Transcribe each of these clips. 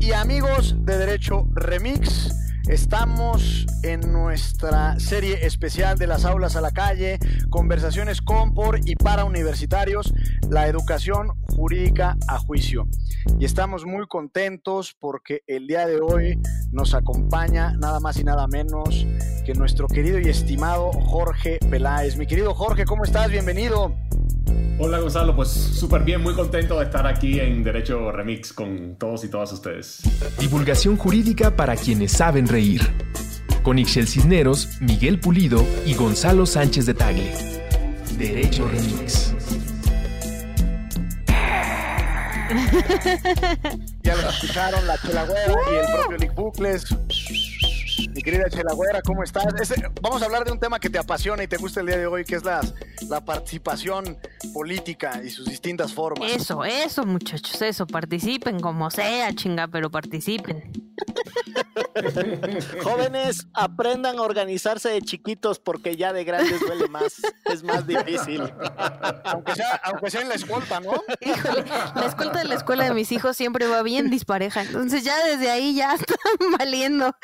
Y amigos de Derecho Remix, estamos en nuestra serie especial de las aulas a la calle, conversaciones con, por y para universitarios, la educación jurídica a juicio. Y estamos muy contentos porque el día de hoy nos acompaña nada más y nada menos que nuestro querido y estimado Jorge Peláez. Mi querido Jorge, ¿cómo estás? Bienvenido. Hola Gonzalo, pues súper bien, muy contento de estar aquí en Derecho Remix con todos y todas ustedes. Divulgación jurídica para quienes saben reír. Con Ixel Cisneros, Miguel Pulido y Gonzalo Sánchez de Tagle. Derecho Remix. ya lo escucharon, la Chelagüera y el propio Nick Bucles. Mi querida Chelagüera, ¿cómo estás? vamos a hablar de un tema que te apasiona y te gusta el día de hoy, que es la, la participación política y sus distintas formas. Eso, eso, muchachos, eso. Participen como sea, chinga, pero participen. Jóvenes, aprendan a organizarse de chiquitos porque ya de grandes duele más. Es más difícil. aunque, sea, aunque sea en la escolta, ¿no? Híjole, la escolta de la escuela de mis hijos siempre va bien dispareja. Entonces ya desde ahí ya están valiendo.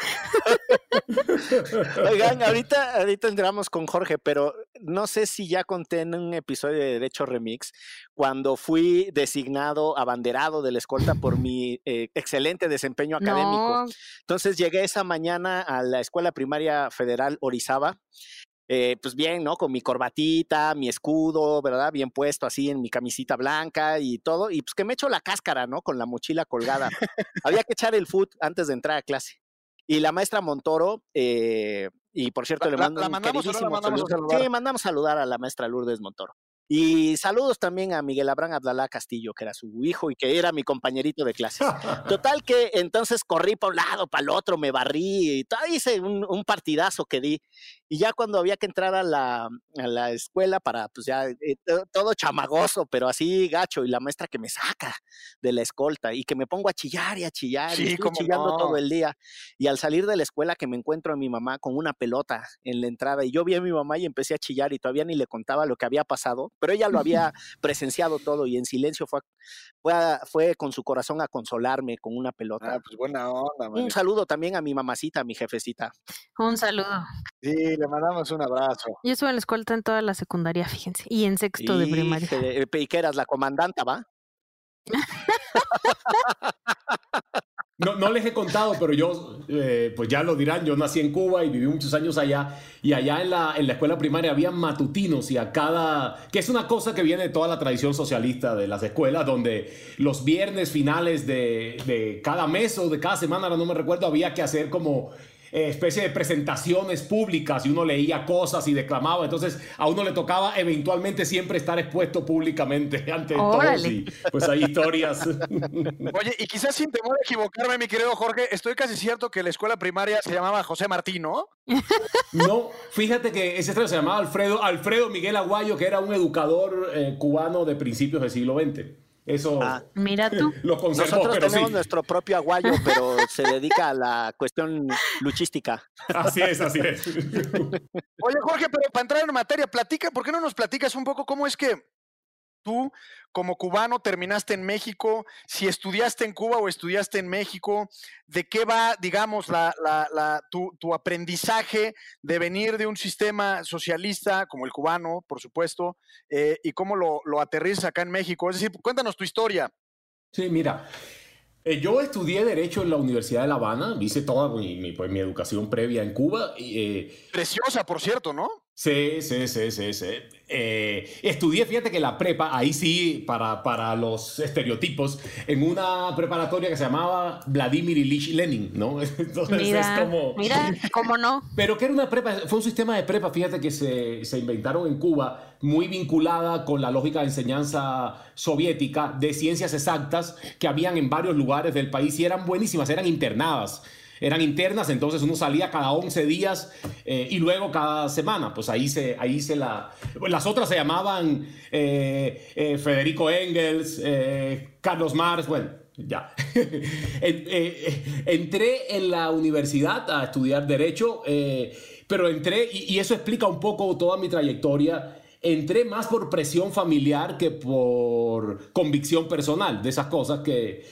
Oigan, ahorita, ahorita entramos con Jorge, pero no sé si ya conté en un episodio de Derecho Remix cuando fui designado abanderado de la escolta por mi eh, excelente desempeño académico. Entonces llegué esa mañana a la Escuela Primaria Federal Orizaba. Eh, pues bien, ¿no? Con mi corbatita, mi escudo, ¿verdad? Bien puesto así en mi camisita blanca y todo. Y pues que me echo la cáscara, ¿no? Con la mochila colgada. Había que echar el foot antes de entrar a clase. Y la maestra Montoro, eh, y por cierto, le mando un queridísimo saludo. Sí, mandamos saludar a la maestra Lourdes Montoro. Y saludos también a Miguel Abraham Abdalá Castillo, que era su hijo y que era mi compañerito de clases. Total que entonces corrí para un lado, para el otro, me barrí y todo, hice un, un, partidazo que di. Y ya cuando había que entrar a la, a la escuela para, pues ya, eh, todo chamagoso, pero así gacho, y la maestra que me saca de la escolta y que me pongo a chillar y a chillar, y estoy chillando todo el día. Y al salir de la escuela que me encuentro a mi mamá con una pelota en la entrada, y yo vi a mi mamá y empecé a chillar y todavía ni le contaba lo que había pasado, pero ella lo había presenciado todo y en silencio fue, fue, fue con su corazón a consolarme con una pelota. Ah, pues buena onda. Un saludo también a mi mamacita, a mi jefecita. Un saludo. Sí, le mandamos un abrazo. Yo estuve en la escuela en toda la secundaria, fíjense, y en sexto de primaria. ¿Y qué eras la comandanta, va? No, no les he contado, pero yo, eh, pues ya lo dirán, yo nací en Cuba y viví muchos años allá, y allá en la, en la escuela primaria había matutinos y a cada, que es una cosa que viene de toda la tradición socialista de las escuelas, donde los viernes finales de, de cada mes o de cada semana, no me recuerdo, había que hacer como eh, especie de presentaciones públicas y uno leía cosas y declamaba. Entonces a uno le tocaba eventualmente siempre estar expuesto públicamente ante todos y pues hay historias. Oye, y quizás sin temor a equivocarme, mi querido Jorge, estoy casi cierto que la escuela primaria se llamaba José Martín, ¿no? No, fíjate que ese se llamaba Alfredo, Alfredo Miguel Aguayo, que era un educador eh, cubano de principios del siglo XX. Eso ah. Mira tú. lo conservó, Nosotros tenemos nuestro propio aguayo, pero se dedica a la cuestión luchística. Así es, así es. Oye, Jorge, pero para entrar en materia, platica, ¿por qué no nos platicas un poco cómo es que tú, como cubano, terminaste en México, si estudiaste en Cuba o estudiaste en México, de qué va, digamos, la, la, tu, aprendizaje de venir de un sistema socialista como el cubano, por supuesto, eh, y cómo lo, lo aterrizas acá en México. Es decir, cuéntanos tu historia. Sí, mira. Eh, yo estudié Derecho en la Universidad de La Habana, hice toda mi, pues, mi educación previa en Cuba. Y, eh, Preciosa, por cierto, ¿no? Sí, sí, sí, sí, sí. Eh, estudié, fíjate que la prepa, ahí sí, para, para los estereotipos, en una preparatoria que se llamaba Vladimir Ilich Lenin, ¿no? Entonces mira, es como... Mira, ¿cómo no? Pero que era una prepa, fue un sistema de prepa, fíjate que se, se inventaron en Cuba, muy vinculada con la lógica de enseñanza soviética de ciencias exactas que habían en varios lugares del país y eran buenísimas, eran internadas eran internas, entonces uno salía cada 11 días eh, y luego cada semana. Pues ahí se, ahí se la... Las otras se llamaban eh, eh, Federico Engels, Carlos Marx, bueno, ya. entré en la universidad a estudiar derecho, pero entré, y, y eso explica un poco toda mi trayectoria entré más por presión familiar que por convicción personal, de esas cosas que,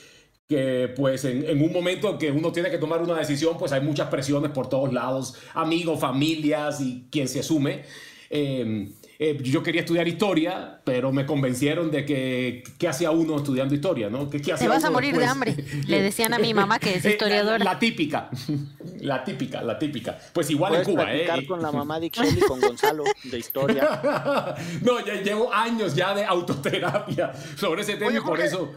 que pues en, un momento que uno tiene que tomar una decisión, pues hay muchas presiones por todos lados, amigos, familias y quien se asume. Eh, eh, yo quería estudiar historia, pero me convencieron de que qué hacía uno estudiando historia, ¿no? ¿Qué, Te vas a morir de hambre. Le decían a mi mamá que es eh, historiadora. La, típica, la típica, la típica. Pues igual en Cuba, ¿eh? con la mamá de Ixchel y con Gonzalo de historia. no, ya llevo años ya de autoterapia sobre ese tema y por eso.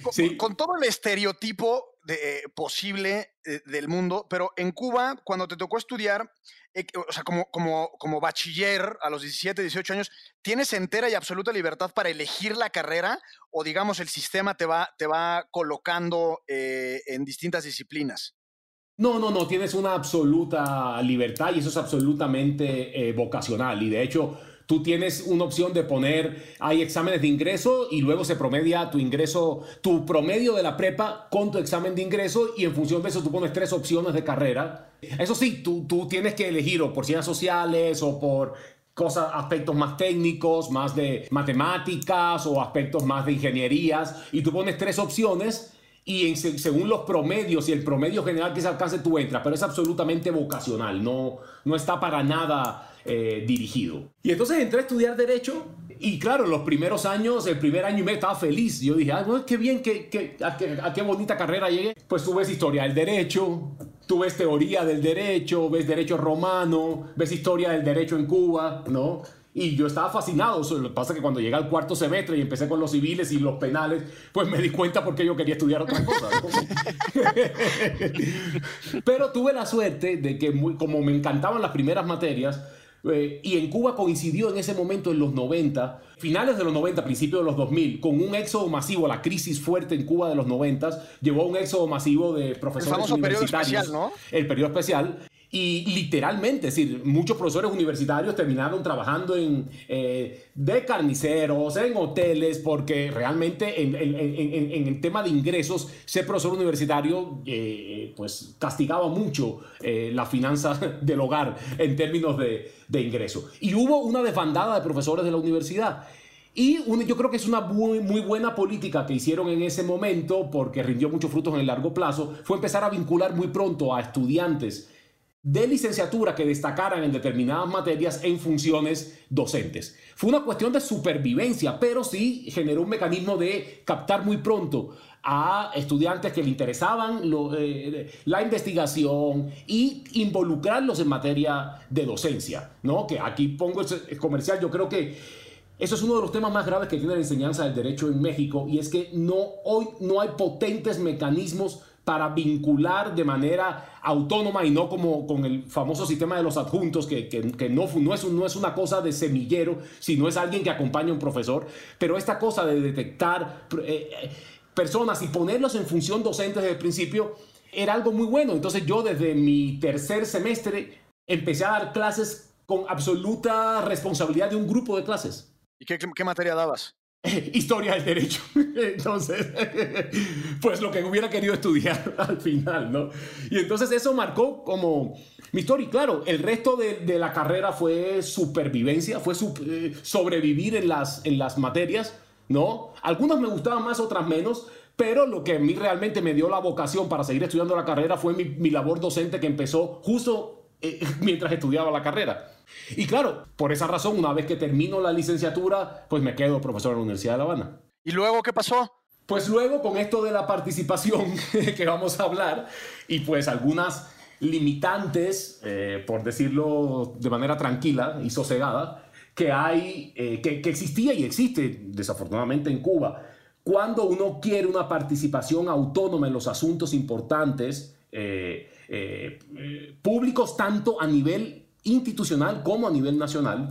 Con, sí. con todo el estereotipo de, posible del mundo, pero en Cuba, cuando te tocó estudiar, eh, o sea, como, como, como bachiller a los 17, 18 años, ¿tienes entera y absoluta libertad para elegir la carrera o digamos el sistema te va, te va colocando eh, en distintas disciplinas? No, no, no, tienes una absoluta libertad y eso es absolutamente eh, vocacional. Y de hecho, tú tienes una opción de poner, hay exámenes de ingreso y luego se promedia tu ingreso, tu promedio de la prepa con tu examen de ingreso y en función de eso tú pones tres opciones de carrera. Eso sí, tú, tú tienes que elegir o por ciencias sociales o por cosas, aspectos más técnicos, más de matemáticas o aspectos más de ingenierías y tú pones tres opciones y según los promedios y el promedio general que se alcance tú entras, pero es absolutamente vocacional, no, no está para nada eh, dirigido. Y entonces entré a estudiar Derecho y claro, los primeros años, el primer año y medio estaba feliz. Yo dije, ah, bueno, qué bien, qué, a, qué, bonita carrera llegué. Pues tú ves historia del derecho, tú ves teoría del derecho, ves derecho romano, ves historia del derecho en Cuba, ¿no? Y yo estaba fascinado. Lo que pasa es que cuando llegué al cuarto semestre y empecé con los civiles y los penales, pues me di cuenta porque yo quería estudiar otra cosa. Pero tuve la suerte de que, como me encantaban las primeras materias, eh, y en Cuba coincidió en ese momento en los 90, finales de los 90, principios de los 2000, con un éxodo masivo, la crisis fuerte en Cuba de los 90, llevó a un éxodo masivo de profesores el famoso universitarios. Periodo especial, ¿no? El periodo especial. Y literalmente, es decir, muchos profesores universitarios terminaron trabajando en, eh, de carniceros, en hoteles, porque realmente en, el tema de ingresos, ser profesor universitario eh, pues castigaba mucho eh, la finanza del hogar en términos de, de ingreso. Y hubo una desbandada de profesores de la universidad. Y yo creo que es una muy, muy buena política que hicieron en ese momento, porque rindió muchos frutos en el largo plazo, fue empezar a vincular muy pronto a estudiantes de licenciatura que destacaran en determinadas materias en funciones docentes. Fue una cuestión de supervivencia, pero sí generó un mecanismo de captar muy pronto a estudiantes que le interesaban eh, la investigación y involucrarlos en materia de docencia, ¿no? Que aquí pongo el comercial, yo creo que eso es uno de los temas más graves que tiene la enseñanza del derecho en México y es que no, hoy no hay potentes mecanismos para vincular de manera autónoma y no como con el famoso sistema de los adjuntos, que, que, no, no, es, no es una cosa de semillero, sino es alguien que acompaña a un profesor, pero esta cosa de detectar eh, eh, personas y ponerlos en función docente desde el principio era algo muy bueno. Entonces yo desde mi tercer semestre empecé a dar clases con absoluta responsabilidad de un grupo de clases. ¿Y qué, qué materia dabas? historia del derecho. Entonces, pues lo que hubiera querido estudiar al final, ¿no? Y entonces eso marcó como mi historia. Y claro, el resto de, la carrera fue supervivencia, fue eh, sobrevivir en las, en las materias, ¿no? Algunas me gustaban más, otras menos. Pero lo que a mí realmente me dio la vocación para seguir estudiando la carrera fue mi, mi labor docente que empezó justo eh, mientras estudiaba la carrera. Y claro, por esa razón, una vez que termino la licenciatura, pues me quedo profesor en la Universidad de La Habana. ¿Y luego qué pasó? Pues luego con esto de la participación que vamos a hablar y pues algunas limitantes, eh, por decirlo de manera tranquila y sosegada, que hay, eh, que, existía y existe desafortunadamente en Cuba. Cuando uno quiere una participación autónoma en los asuntos importantes, eh, públicos tanto a nivel institucional como a nivel nacional,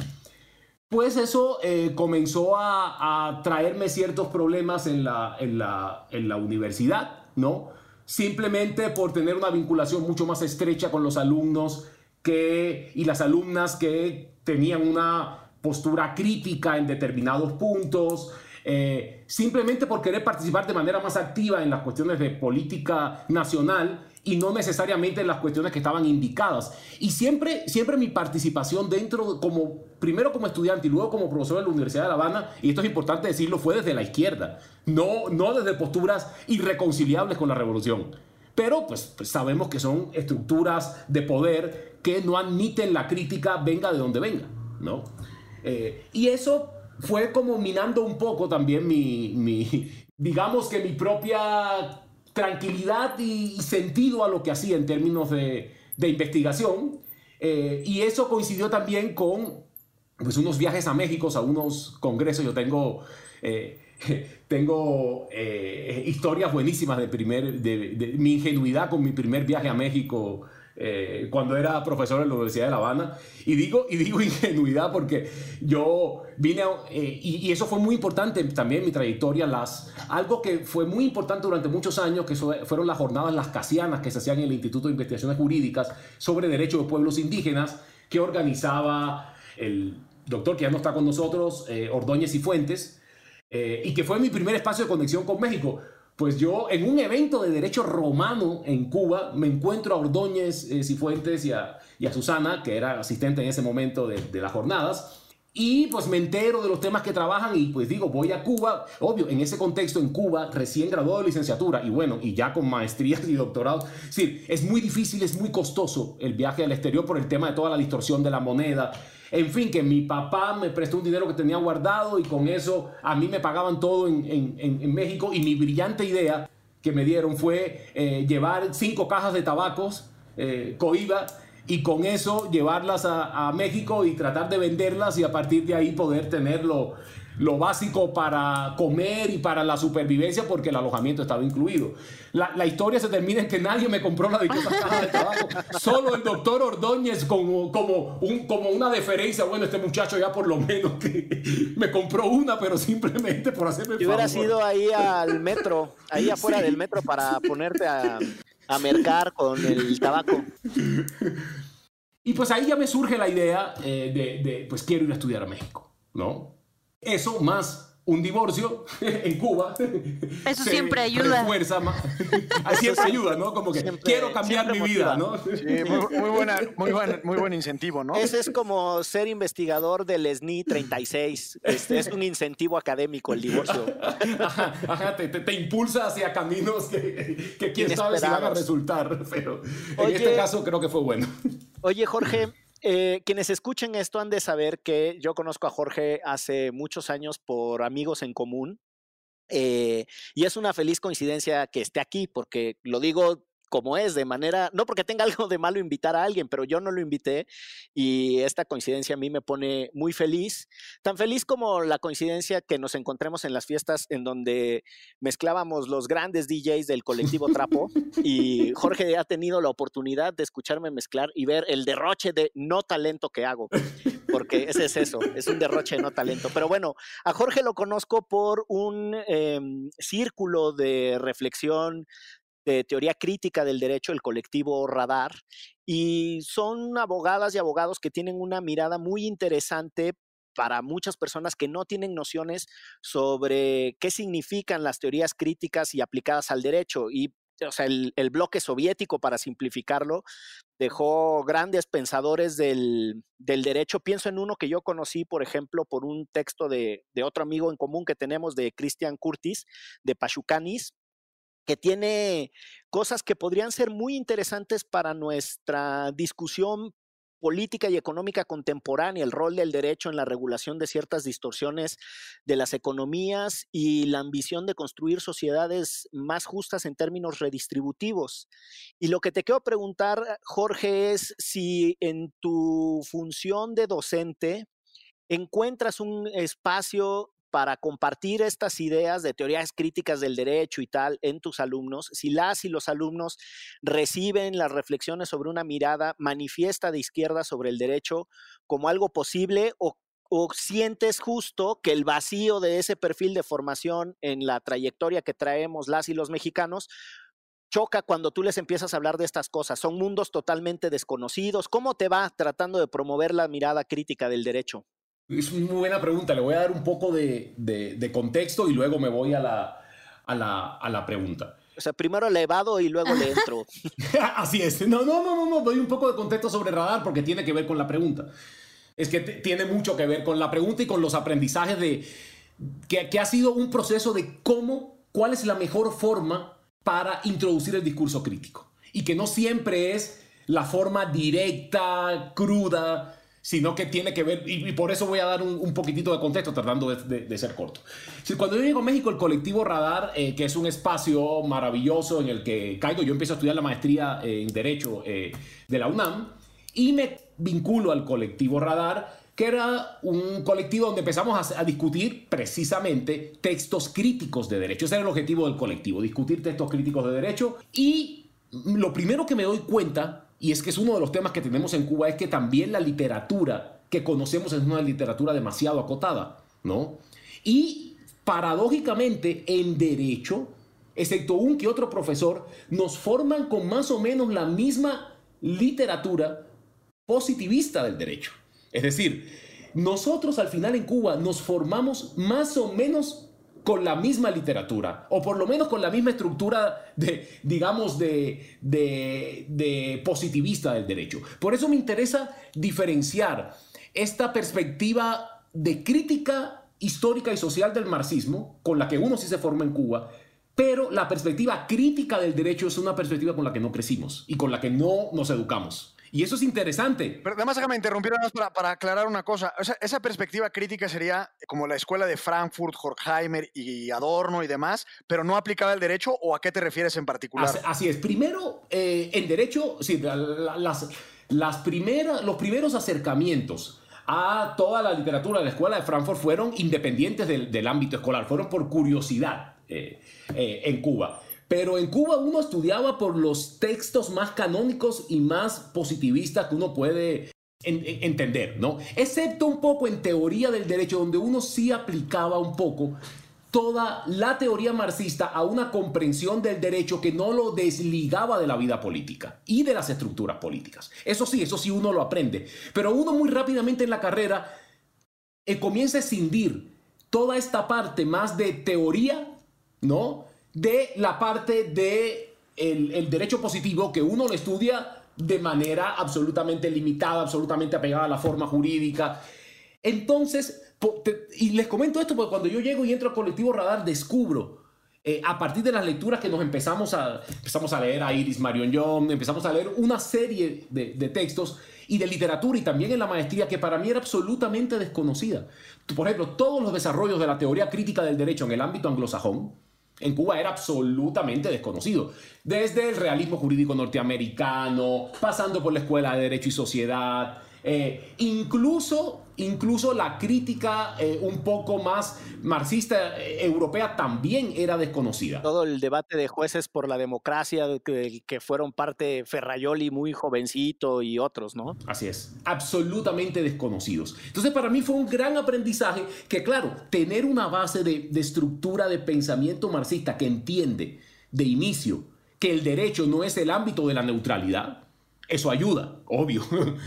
pues eso eh, comenzó a, traerme ciertos problemas en la, en, la, en la universidad, ¿no? Simplemente por tener una vinculación mucho más estrecha con los alumnos que, y las alumnas que tenían una postura crítica en determinados puntos, eh, simplemente por querer participar de manera más activa en las cuestiones de política nacional y no necesariamente en las cuestiones que estaban indicadas. Y siempre, siempre mi participación dentro, como, primero como estudiante y luego como profesor en la Universidad de La Habana, y esto es importante decirlo, fue desde la izquierda, no, no desde posturas irreconciliables con la revolución. Pero pues, pues sabemos que son estructuras de poder que no admiten la crítica venga de donde venga, ¿no? Eh, y eso fue como minando un poco también mi, mi digamos que mi propia tranquilidad y, sentido a lo que hacía en términos de, investigación. Eh, y eso coincidió también con pues, unos viajes a México, a unos congresos. Yo tengo, eh, tengo eh, historias buenísimas de, primer, de, mi ingenuidad con mi primer viaje a México eh, cuando era profesor en la Universidad de La Habana. Y digo, y digo ingenuidad porque yo vine, eh, y, eso fue muy importante también en mi trayectoria, las, algo que fue muy importante durante muchos años, que fueron las jornadas las casianas que se hacían en el Instituto de Investigaciones Jurídicas sobre Derechos de Pueblos Indígenas, que organizaba el doctor que ya no está con nosotros, eh, Ordóñez y Fuentes, y que fue mi primer espacio de conexión con México pues yo en un evento de derecho romano en Cuba me encuentro a Ordóñez eh, Cifuentes y a, Susana, que era asistente en ese momento de, las jornadas, y pues me entero de los temas que trabajan y pues digo, voy a Cuba, obvio, en ese contexto en Cuba, recién graduado de licenciatura y bueno, y ya con maestrías y doctorados, sí, es muy difícil, es muy costoso el viaje al exterior por el tema de toda la distorsión de la moneda, en fin, que mi papá me prestó un dinero que tenía guardado y con eso a mí me pagaban todo en, México. Y mi brillante idea que me dieron fue eh, llevar cinco cajas de tabacos, eh, coiba, y con eso llevarlas a, a, México y tratar de venderlas y a partir de ahí poder tenerlo lo básico para comer y para la supervivencia porque el alojamiento estaba incluido. La, historia se termina en que nadie me compró la dichosa caja de trabajo, solo el doctor Ordóñez como, como, un, como una deferencia, bueno, este muchacho ya por lo menos que me compró una, pero simplemente por hacerme Yo hubiera ido ahí al metro, ahí afuera del metro para ponerte a, a mercar con el tabaco. Y pues ahí ya me surge la idea eh, de, de, pues quiero ir a estudiar a México, ¿no? Eso más un divorcio en Cuba. Eso siempre ayuda. Fuerza siempre ayuda, ¿no? Como que quiero cambiar mi vida, ¿no? Sí, muy, buena, muy, buen, muy buen incentivo, ¿no? Ese es como ser investigador del SNI 36. Este, es un incentivo académico el divorcio. Ajá, te, impulsa hacia caminos que, que quién sabe si van a resultar, pero en este caso creo que fue bueno. Oye, Jorge, eh, quienes escuchen esto han de saber que yo conozco a Jorge hace muchos años por amigos en común. Eh, y es una feliz coincidencia que esté aquí, porque lo digo como es, de manera, no porque tenga algo de malo invitar a alguien, pero yo no lo invité y esta coincidencia a mí me pone muy feliz, tan feliz como la coincidencia que nos encontremos en las fiestas en donde mezclábamos los grandes DJs del colectivo Trapo y Jorge ha tenido la oportunidad de escucharme mezclar y ver el derroche de no talento que hago, porque ese es eso, es un derroche de no talento. Pero bueno, a Jorge lo conozco por un em, círculo de reflexión de teoría crítica del derecho, el colectivo Radar, y son abogadas y abogados que tienen una mirada muy interesante para muchas personas que no tienen nociones sobre qué significan las teorías críticas y aplicadas al derecho. Y o sea, el, bloque soviético, para simplificarlo, dejó grandes pensadores del, derecho. Pienso en uno que yo conocí, por ejemplo, por un texto de, de otro amigo en común que tenemos, de Christian Curtis, de Pachucanis, que tiene cosas que podrían ser muy interesantes para nuestra discusión política y económica contemporánea, el rol del derecho en la regulación de ciertas distorsiones de las economías y la ambición de construir sociedades más justas en términos redistributivos. Y lo que te quiero preguntar, Jorge, es si en tu función de docente encuentras un espacio para compartir estas ideas de teorías críticas del derecho y tal en tus alumnos, si las y los alumnos reciben las reflexiones sobre una mirada manifiesta de izquierda sobre el derecho como algo posible o, sientes justo que el vacío de ese perfil de formación en la trayectoria que traemos las y los mexicanos choca cuando tú les empiezas a hablar de estas cosas. Son mundos totalmente desconocidos. ¿Cómo te va tratando de promover la mirada crítica del derecho? Es una muy buena pregunta. Le voy a dar un poco de, contexto y luego me voy a la, a la, pregunta. O sea, primero le evado y luego le entro. Así es. No, no, no, no, no. Doy un poco de contexto sobre radar porque tiene que ver con la pregunta. Es que tiene mucho que ver con la pregunta y con los aprendizajes de que, que ha sido un proceso de cómo, cuál es la mejor forma para introducir el discurso crítico. Y que no siempre es la forma directa, cruda, sino que tiene que ver, y, por eso voy a dar un, poquitito de contexto tratando de, ser corto. cuando yo llego a México, el colectivo Radar, eh, que es un espacio maravilloso en el que caigo, yo empiezo a estudiar la maestría en Derecho eh, de la UNAM y me vinculo al colectivo Radar, que era un colectivo donde empezamos a, a discutir precisamente textos críticos de derecho. Ese era el objetivo del colectivo, discutir textos críticos de derecho. Y lo primero que me doy cuenta y es que es uno de los temas que tenemos en Cuba, es que también la literatura que conocemos es una literatura demasiado acotada, ¿no? Y paradójicamente en derecho, excepto un que otro profesor, nos forman con más o menos la misma literatura positivista del derecho. Es decir, nosotros al final en Cuba nos formamos más o menos con la misma literatura, o por lo menos con la misma estructura de, digamos, de, de, positivista del derecho. Por eso me interesa diferenciar esta perspectiva de crítica histórica y social del marxismo, con la que uno sí se forma en Cuba, pero la perspectiva crítica del derecho es una perspectiva con la que no crecimos y con la que no nos educamos. Y eso es interesante. Pero además déjame interrumpir para, para aclarar una cosa. esa perspectiva crítica sería como la escuela de Frankfurt, Horkheimer y Adorno y demás, pero no aplicada al derecho o a qué te refieres en particular? Así, es. Primero, eh, en derecho, sí, las, las primeras, los primeros acercamientos a toda la literatura de la escuela de Frankfurt fueron independientes del, del ámbito escolar, fueron por curiosidad eh, eh, en Cuba. Pero en Cuba uno estudiaba por los textos más canónicos y más positivistas que uno puede entender, ¿no? Excepto un poco en teoría del derecho, donde uno sí aplicaba un poco toda la teoría marxista a una comprensión del derecho que no lo desligaba de la vida política y de las estructuras políticas. Eso sí, eso sí uno lo aprende. Pero uno muy rápidamente en la carrera eh, comienza a escindir toda esta parte más de teoría, ¿no? De la parte de el, derecho positivo que uno lo estudia de manera absolutamente limitada, absolutamente apegada a la forma jurídica. Entonces, y les comento esto porque cuando yo llego y entro al colectivo Radar, descubro, eh, a partir de las lecturas que nos empezamos a, empezamos a leer a Iris Marion Young, empezamos a leer una serie de, de textos y de literatura y también en la maestría que para mí era absolutamente desconocida. Por ejemplo, todos los desarrollos de la teoría crítica del derecho en el ámbito anglosajón, en Cuba era absolutamente desconocido. Desde el realismo jurídico norteamericano, pasando por la Escuela de Derecho y Sociedad, eh, incluso, incluso la crítica eh, un poco más marxista eh, europea también era desconocida. Todo el debate de jueces por la democracia, que, que fueron parte Ferrayoli muy jovencito y otros, ¿no? Así es, absolutamente desconocidos. Entonces para mí fue un gran aprendizaje que, claro, tener una base de, de estructura de pensamiento marxista que entiende de inicio que el derecho no es el ámbito de la neutralidad, eso ayuda, obvio.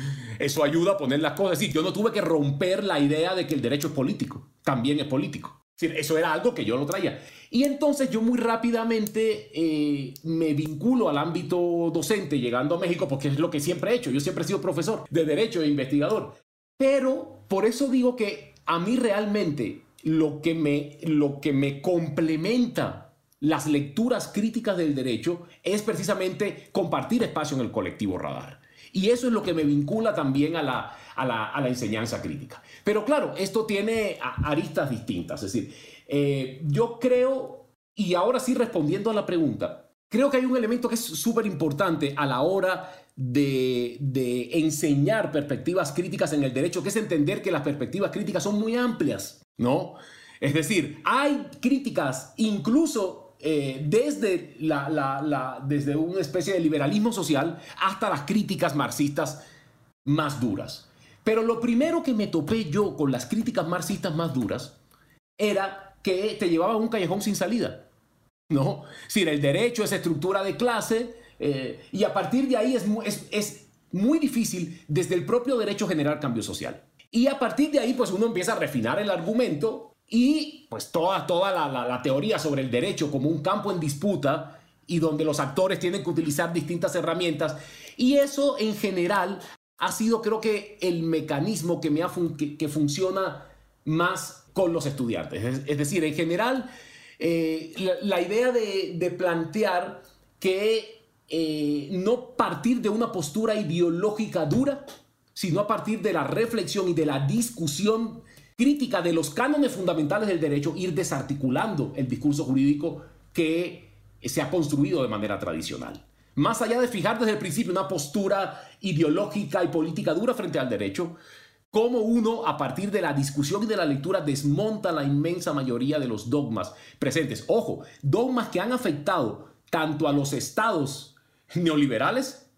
Eso ayuda a poner las cosas. Es yo no tuve que romper la idea de que el derecho es político. También es político. eso era algo que yo lo traía. Y entonces yo muy rápidamente eh, me vinculo al ámbito docente llegando a México porque es lo que siempre he hecho. Yo siempre he sido profesor de derecho e investigador. Pero por eso digo que a mí realmente lo que me, lo que me complementa las lecturas críticas del derecho es precisamente compartir espacio en el colectivo radar. Y eso es lo que me vincula también a la, a la, enseñanza crítica. Pero claro, esto tiene aristas distintas. Es decir, eh, yo creo, y ahora sí respondiendo a la pregunta, creo que hay un elemento que es súper importante a la hora de, de, enseñar perspectivas críticas en el derecho, que es entender que las perspectivas críticas son muy amplias, ¿no? Es decir, hay críticas incluso eh, desde, desde una especie de liberalismo social hasta las críticas marxistas más duras. Pero lo primero que me topé yo con las críticas marxistas más duras era que te llevaba a un callejón sin salida. ¿No? Si el derecho es estructura de clase eh, y a partir de ahí es, es, es muy difícil desde el propio derecho generar cambio social. Y a partir de ahí, pues uno empieza a refinar el argumento y pues toda, toda la, teoría sobre el derecho como un campo en disputa y donde los actores tienen que utilizar distintas herramientas. Y eso en general ha sido creo que el mecanismo que, me ha que, funciona más con los estudiantes. Es, decir, en general, eh, la, idea de, plantear que eh, no partir de una postura ideológica dura, sino a partir de la reflexión y de la discusión crítica de los cánones fundamentales del derecho, ir desarticulando el discurso jurídico que se ha construido de manera tradicional. Más allá de fijar desde el principio una postura ideológica y política dura frente al derecho, cómo uno, a partir de la discusión y de la lectura, desmonta la inmensa mayoría de los dogmas presentes. Ojo, dogmas que han afectado tanto a los estados neoliberales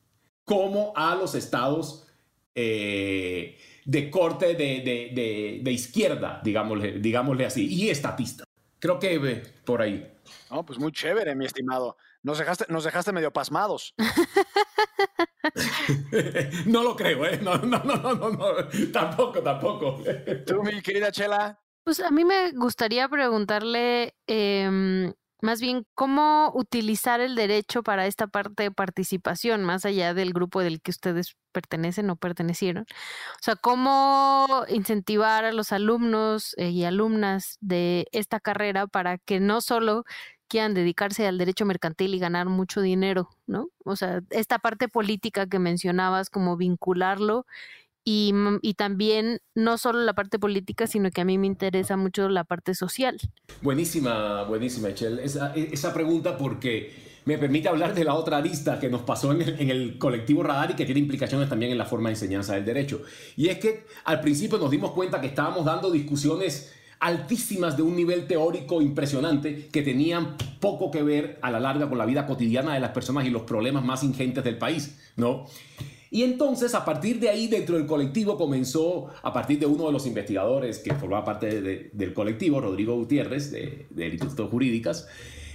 como a los estados eh, de corte de, izquierda, digámosle, digámosle así, y estatista. Creo que eh, por ahí. No, pues muy chévere, mi estimado. Nos dejaste, nos dejaste medio pasmados. no lo creo, ¿eh? No, no, no, no, no, tampoco, tampoco. Tú, mi querida Chela. Pues a mí me gustaría preguntarle em, más bien cómo utilizar el derecho para esta parte de participación, más allá del grupo del que ustedes pertenecen o pertenecieron. O sea, cómo incentivar a los alumnos eh, y alumnas de esta carrera para que no solo quieran dedicarse al derecho mercantil y ganar mucho dinero, ¿no? O sea, esta parte política que mencionabas, como vincularlo y, mm, y, también no solo la parte política, sino que a mí me interesa mucho la parte social. Buenísima, buenísima, Echel, esa, e, esa pregunta porque me permite hablar de la otra lista que nos pasó en el, en el, colectivo Radar y que tiene implicaciones también en la forma de enseñanza del derecho. Y es que al principio nos dimos cuenta que estábamos dando discusiones altísimas de un nivel teórico impresionante que tenían poco que ver a la larga con la vida cotidiana de las personas y los problemas más ingentes del país, ¿no? Y entonces, a partir de ahí, dentro del colectivo, comenzó, a partir de uno de los investigadores que formaba parte del colectivo, Rodrigo Gutiérrez, de, del Instituto Jurídicas,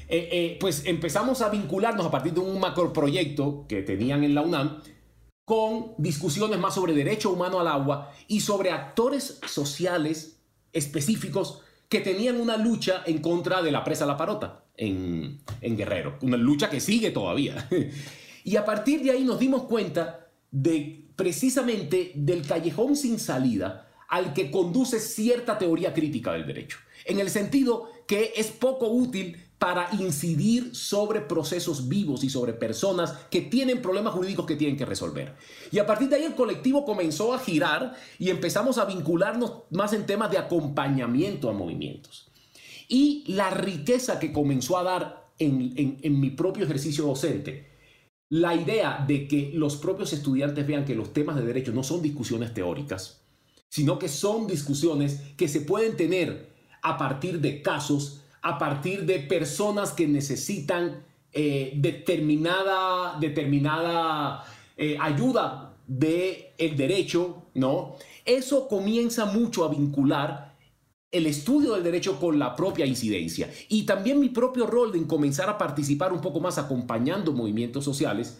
eh, eh, pues empezamos a vincularnos a partir de un macroproyecto que tenían en la UNAM con discusiones más sobre derecho humano al agua y sobre actores sociales específicos que tenían una lucha en contra de la presa La Parota en, en Guerrero, una lucha que sigue todavía. Y a partir de ahí nos dimos cuenta precisamente del callejón sin salida al que conduce cierta teoría crítica del derecho, en el sentido que es poco útil para incidir sobre procesos vivos y sobre personas que tienen problemas jurídicos que tienen que resolver. Y a partir de ahí el colectivo comenzó a girar y empezamos a vincularnos más en temas de acompañamiento a movimientos. Y la riqueza que comenzó a dar en mi propio ejercicio docente, la idea de que los propios estudiantes vean que los temas de derecho no son discusiones teóricas, sino que son discusiones que se pueden tener a partir de casos, a partir de personas que necesitan eh, determinada, determinada eh, ayuda del el derecho, ¿no? Eso comienza mucho a vincular el estudio del derecho con la propia incidencia y también mi propio rol de comenzar a participar un poco más acompañando movimientos sociales,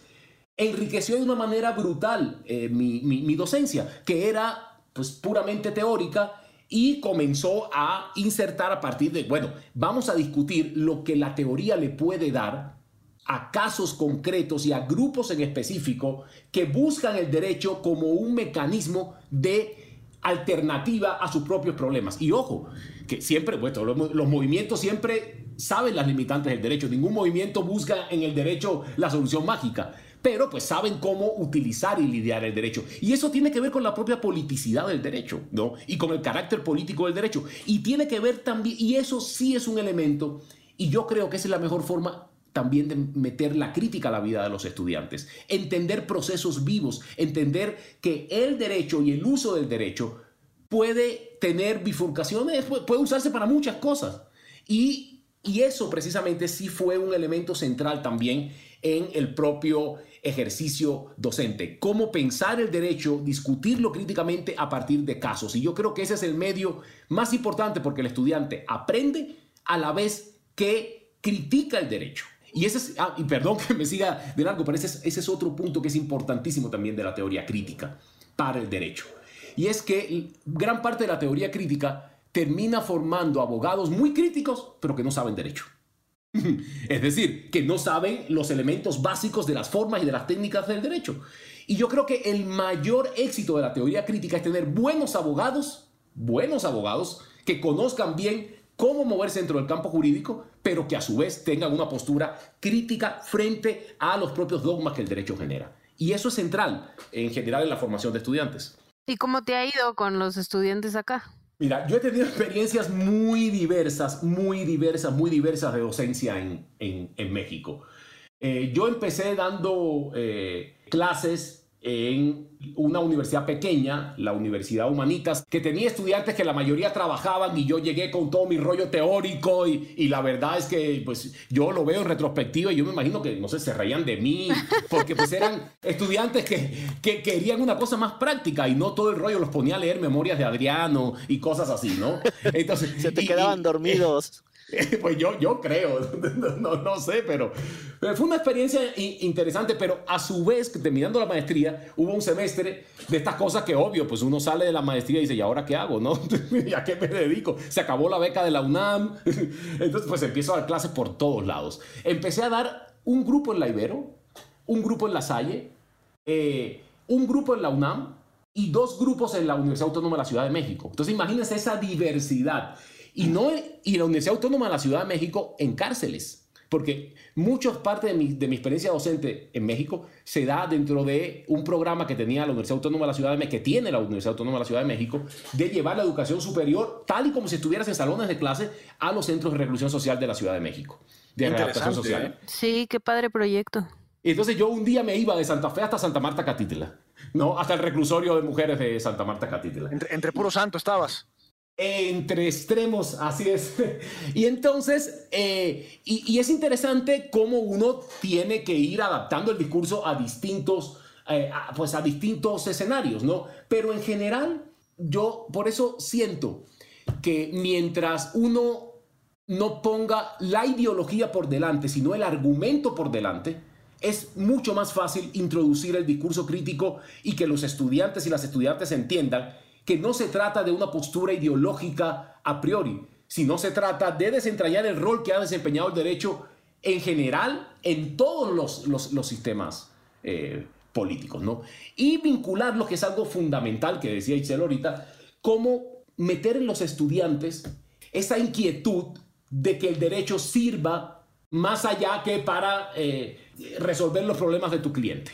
enriqueció de una manera brutal eh, mi, docencia, que era pues puramente teórica y comenzó a insertar a partir de, bueno, vamos a discutir lo que la teoría le puede dar a casos concretos y a grupos en específico que buscan el derecho como un mecanismo de alternativa a sus propios problemas. Y ojo, que siempre, bueno, los, movimientos siempre saben las limitantes del derecho. Ningún movimiento busca en el derecho la solución mágica, pero pues saben cómo utilizar y lidiar el derecho. Y eso tiene que ver con la propia politicidad del derecho, ¿no? Y con el carácter político del derecho. Y tiene que ver también, y eso sí es un elemento, y yo creo que esa es la mejor forma también de meter la crítica a la vida de los estudiantes, entender procesos vivos, entender que el derecho y el uso del derecho puede tener bifurcaciones, puede usarse para muchas cosas. Y, y eso precisamente sí fue un elemento central también en el propio ejercicio docente. Cómo pensar el derecho, discutirlo críticamente a partir de casos. Y yo creo que ese es el medio más importante porque el estudiante aprende a la vez que critica el derecho. Y ese es, ah, y perdón que me siga de largo, pero ese es, ese es otro punto que es importantísimo también de la teoría crítica para el derecho. Y es que gran parte de la teoría crítica termina formando abogados muy críticos, pero que no saben derecho. Es decir, que no saben los elementos básicos de las formas y de las técnicas del derecho. Y yo creo que el mayor éxito de la teoría crítica es tener buenos abogados, buenos abogados, que conozcan bien cómo moverse dentro del campo jurídico, pero que a su vez tengan una postura crítica frente a los propios dogmas que el derecho genera. Y eso es central en general en la formación de estudiantes. ¿Y cómo te ha ido con los estudiantes acá? Mira, yo he tenido experiencias muy diversas, muy diversas, muy diversas de docencia en, en, México. Eh, yo empecé dando eh, clases en una universidad pequeña, la Universidad Humanitas, que tenía estudiantes que la mayoría trabajaban y yo llegué con todo mi rollo teórico y, y, la verdad es que pues yo lo veo en retrospectiva y yo me imagino que, no sé, se reían de mí, porque pues eran estudiantes que, que querían una cosa más práctica y no todo el rollo los ponía a leer memorias de Adriano y cosas así, ¿no? Entonces, se te quedaban dormidos. Pues yo, yo creo, no, no sé, pero, fue una experiencia interesante, pero a su vez, terminando la maestría, hubo un semestre de estas cosas que obvio, pues uno sale de la maestría y dice, ¿y ahora qué hago? ¿No? ¿Y a qué me dedico? Se acabó la beca de la UNAM, entonces pues empiezo a dar clases por todos lados. Empecé a dar un grupo en la Ibero, un grupo en la Salle, eh, un grupo en la UNAM y dos grupos en la Universidad Autónoma de la Ciudad de México. Entonces imagínense esa diversidad y, no, y la Universidad Autónoma de la Ciudad de México en cárceles. Porque muchas partes de mi, de mi, experiencia docente en México se da dentro de un programa que tenía la Universidad Autónoma de la Ciudad de México, que tiene la Universidad Autónoma de la Ciudad de México, de llevar la educación superior, tal y como si estuvieras en salones de clase, a los centros de reclusión social de la Ciudad de México. De adaptación social. ¿eh? Sí, qué padre proyecto. Entonces yo un día me iba de Santa Fe hasta Santa Marta Catítela, ¿no? Hasta el reclusorio de mujeres de Santa Marta Catítela. Entre, entre puro santo estabas entre extremos, así es. Y entonces, eh, y, es interesante cómo uno tiene que ir adaptando el discurso a distintos, eh, pues a distintos escenarios, ¿no? Pero en general, yo por eso siento que mientras uno no ponga la ideología por delante, sino el argumento por delante, es mucho más fácil introducir el discurso crítico y que los estudiantes y las estudiantes entiendan que no se trata de una postura ideológica a priori, sino se trata de desentrañar el rol que ha desempeñado el derecho en general en todos los, sistemas eh, políticos, ¿no? Y vincular lo que es algo fundamental que decía Itzel ahorita, cómo meter en los estudiantes esa inquietud de que el derecho sirva más allá que para eh, resolver los problemas de tu cliente.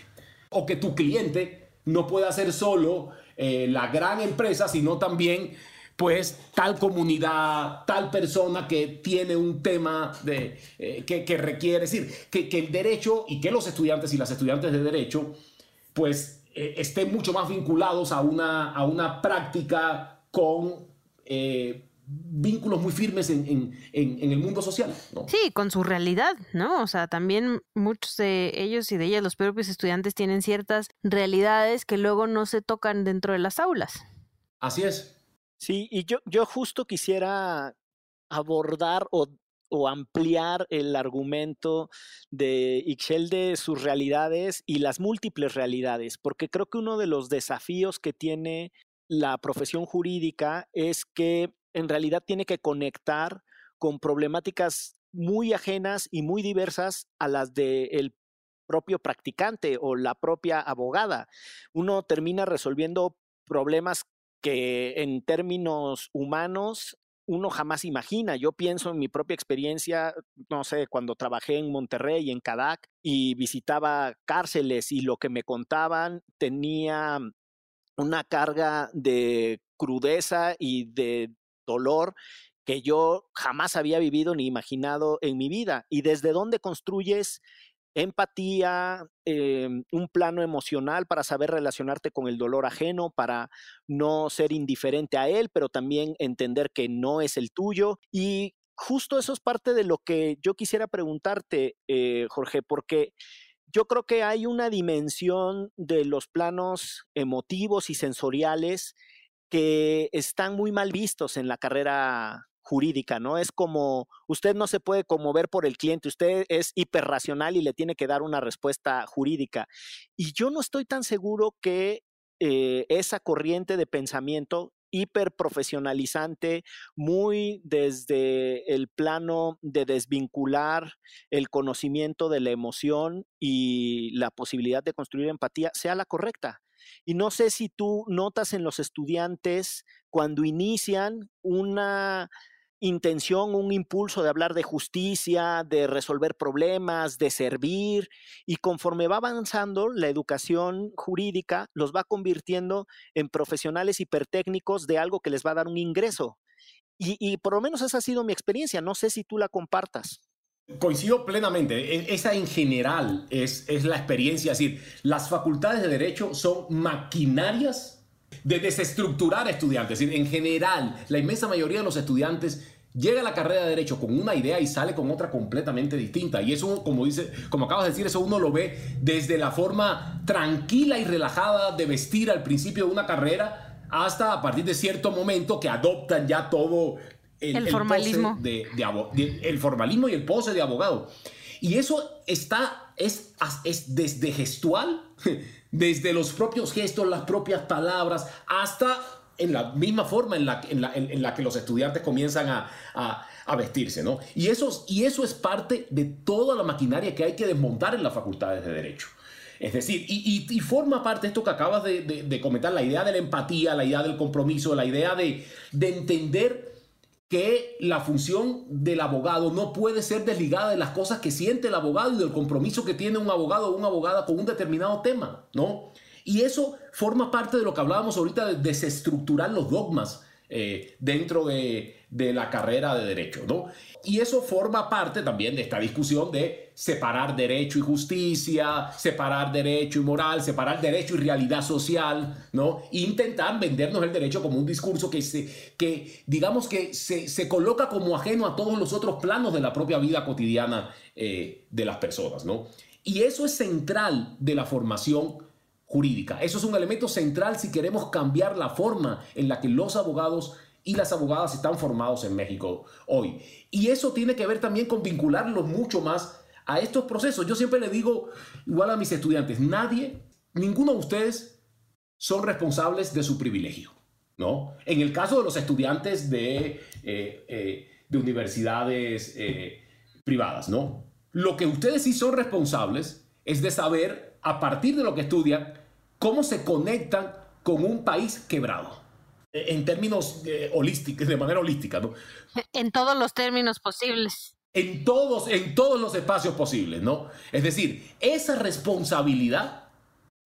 O que tu cliente no pueda ser solo eh, la gran empresa, sino también pues tal comunidad, tal persona que tiene un tema de, eh, que, requiere, decir, que, el derecho y que los estudiantes y las estudiantes de derecho pues eh, estén mucho más vinculados a una, a una práctica con vínculos muy firmes en, el mundo social. Sí, con su realidad, ¿no? O sea, también muchos de ellos y de ellas, los propios estudiantes, tienen ciertas realidades que luego no se tocan dentro de las aulas. Así es. Sí, y yo, yo justo quisiera abordar o, o ampliar el argumento de Ixchel de sus realidades y las múltiples realidades, porque creo que uno de los desafíos que tiene la profesión jurídica es que en realidad tiene que conectar con problemáticas muy ajenas y muy diversas a las del propio practicante o la propia abogada. Uno termina resolviendo problemas que en términos humanos uno jamás imagina. Yo pienso en mi propia experiencia, no sé, cuando trabajé en Monterrey, en Cadac, y visitaba cárceles y lo que me contaban tenía una carga de crudeza y de dolor que yo jamás había vivido ni imaginado en mi vida. Y desde dónde construyes empatía, em, un plano emocional para saber relacionarte con el dolor ajeno, para no ser indiferente a él, pero también entender que no es el tuyo. Y justo eso es parte de lo que yo quisiera preguntarte, eh, Jorge, porque yo creo que hay una dimensión de los planos emotivos y sensoriales que están muy mal vistos en la carrera jurídica, ¿no? Es como, usted no se puede conmover por el cliente, usted es hiperracional y le tiene que dar una respuesta jurídica. Y yo no estoy tan seguro que eh, esa corriente de pensamiento hiper profesionalizante, muy desde el plano de desvincular el conocimiento de la emoción y la posibilidad de construir empatía, sea la correcta. Y no sé si tú notas en los estudiantes cuando inician una intención, un impulso de hablar de justicia, de resolver problemas, de servir, y conforme va avanzando, la educación jurídica los va convirtiendo en profesionales hipertécnicos de algo que les va a dar un ingreso. Y, por lo menos esa ha sido mi experiencia, no sé si tú la compartas. Coincido plenamente, e, esa en general es, es la experiencia, es decir, las facultades de derecho son maquinarias de desestructurar estudiantes. En general, la inmensa mayoría de los estudiantes llega a la carrera de derecho con una idea y sale con otra completamente distinta. Y eso, como dice, como acabas de decir, eso uno lo ve desde la forma tranquila y relajada de vestir al principio de una carrera hasta a partir de cierto momento que adoptan ya todo el, formalismo de, el formalismo y el pose de abogado. Y eso está es, es desde gestual, desde los propios gestos, las propias palabras, hasta en la misma forma en la, en la, que los estudiantes comienzan a, a, vestirse, ¿no? Y eso, y eso es parte de toda la maquinaria que hay que desmontar en las facultades de Derecho. Es decir, y, y, forma parte de esto que acabas de, de, comentar, la idea de la empatía, la idea del compromiso, la idea de, de entender que la función del abogado no puede ser desligada de las cosas que siente el abogado y del compromiso que tiene un abogado o una abogada con un determinado tema, ¿no? Y eso forma parte de lo que hablábamos ahorita de desestructurar los dogmas eh, dentro de, la carrera de derecho, ¿no? Y eso forma parte también de esta discusión de separar derecho y justicia, separar derecho y moral, separar derecho y realidad social, ¿no? Intentar vendernos el derecho como un discurso que, se, que digamos que se, coloca como ajeno a todos los otros planos de la propia vida cotidiana eh, de las personas, ¿no? Y eso es central de la formación jurídica. Eso es un elemento central si queremos cambiar la forma en la que los abogados y las abogadas están formados en México hoy. Y eso tiene que ver también con vincularlos mucho más a estos procesos. Yo siempre le digo, igual a mis estudiantes, nadie, ninguno de ustedes son responsables de su privilegio. ¿no? En el caso de los estudiantes de, eh, eh, de universidades eh, privadas, ¿no? Lo que ustedes sí son responsables es de saber, a partir de lo que estudian, cómo se conectan con un país quebrado. En términos holísticos, de manera holística, ¿no? En todos los términos posibles. En todos, en todos los espacios posibles, ¿no? Es decir, esa responsabilidad,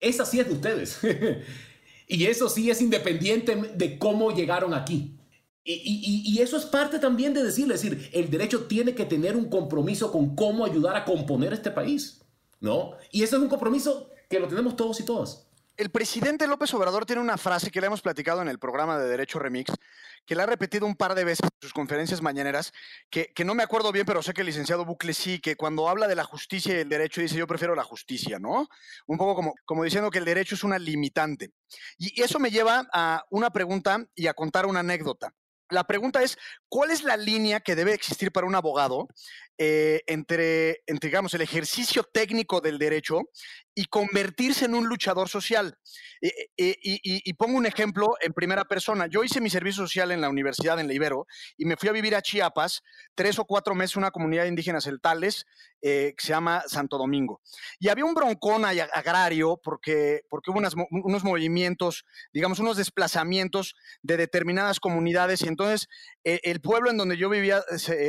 esa sí es de ustedes. y eso sí es independiente de cómo llegaron aquí. Y, y, eso es parte también de decirle, es decir, el derecho tiene que tener un compromiso con cómo ayudar a componer este país, ¿no? Y eso es un compromiso que lo tenemos todos y todas. El presidente López Obrador tiene una frase que le hemos platicado en el programa de Derecho Remix, que le ha repetido un par de veces en sus conferencias mañaneras, que, no me acuerdo bien, pero sé que el licenciado Bucle sí, que cuando habla de la justicia y el derecho dice yo prefiero la justicia, ¿no? Un poco como, como diciendo que el derecho es una limitante. Y eso me lleva a una pregunta y a contar una anécdota. La pregunta es, ¿cuál es la línea que debe existir para un abogado eh, entre, digamos, el ejercicio técnico del derecho y convertirse en un luchador social. Eh, eh, y, pongo un ejemplo en primera persona. Yo hice mi servicio social en la universidad en la Ibero y me fui a vivir a Chiapas tres o cuatro meses una comunidad indígena celtales que se llama Santo Domingo. Y había un broncón agrario porque, porque hubo unos movimientos, digamos, unos desplazamientos de determinadas comunidades y entonces el pueblo en donde yo vivía,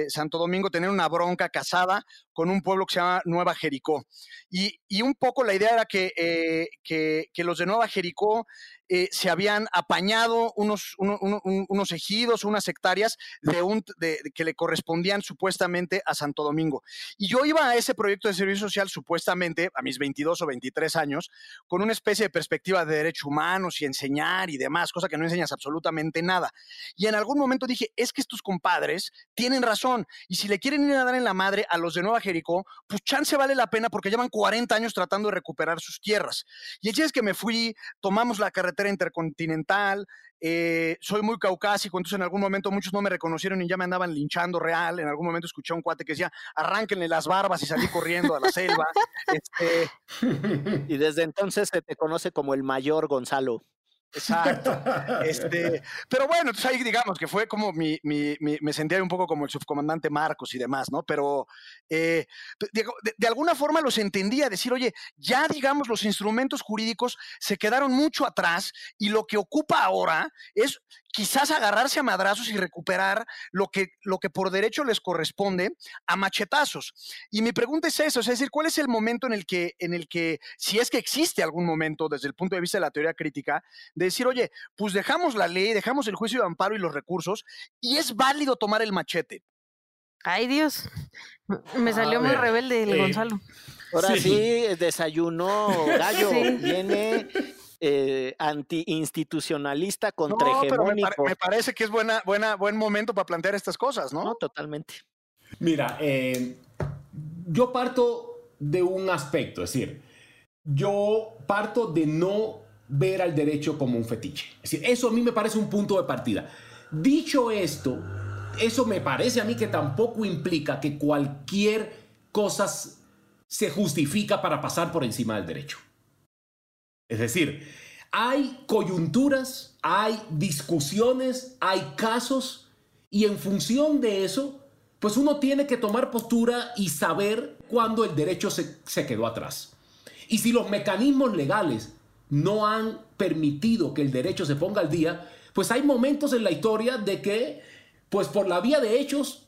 Santo Domingo, tenía una bronca casada con un pueblo que se llama Nueva Jericó. Y, un poco la idea era que, eh, que, los de Nueva Jericó eh, se habían apañado unos, unos ejidos, unas hectáreas de un, de, que le correspondían supuestamente a Santo Domingo. Y yo iba a ese proyecto de servicio social supuestamente a mis 22 o 23 años con una especie de perspectiva de derechos humanos y enseñar y demás, cosa que no enseñas absolutamente nada. Y en algún momento dije, es que estos compadres tienen razón y si le quieren ir a dar en la madre a los de Nueva Jericó, pues chance vale la pena porque llevan 40 años tratando de recuperar sus tierras. Y el es que me fui, tomamos la carretera intercontinental, eh, soy muy caucásico, entonces en algún momento muchos no me reconocieron y ya me andaban linchando real. En algún momento escuché a un cuate que decía, arránquenle las barbas y salí corriendo a la selva. Este y desde entonces se te conoce como el mayor Gonzalo. Exacto. Este, pero bueno, entonces ahí digamos que fue como mi, mi, me sentía un poco como el subcomandante Marcos y demás, ¿no? Pero eh, de, de, alguna forma los entendía, decir, oye, ya digamos los instrumentos jurídicos se quedaron mucho atrás y lo que ocupa ahora es quizás agarrarse a madrazos y recuperar lo que, lo que por derecho les corresponde a machetazos. Y mi pregunta es eso, es decir, ¿cuál es el momento en el que, en el que si es que existe algún momento desde el punto de vista de la teoría crítica, de decir, oye, pues dejamos la ley, dejamos el juicio de amparo y los recursos, y es válido tomar el machete? Ay Dios, me salió muy rebelde el eh, Gonzalo. Ahora sí, desayuno gallo, viene eh, anti-institucionalista contra no, Pero me, parece que es buena, buena, buen momento para plantear estas cosas, ¿no? No, totalmente. Mira, eh, yo parto de un aspecto, es decir, yo parto de no ver al derecho como un fetiche. Es decir, eso a mí me parece un punto de partida. Dicho esto, eso me parece a mí que tampoco implica que cualquier cosa se justifica para pasar por encima del derecho. Es decir, hay coyunturas, hay discusiones, hay casos y en función de eso, pues uno tiene que tomar postura y saber cuándo el derecho se, quedó atrás. Y si los mecanismos legales no han permitido que el derecho se ponga al día, pues hay momentos en la historia de que, pues por la vía de hechos,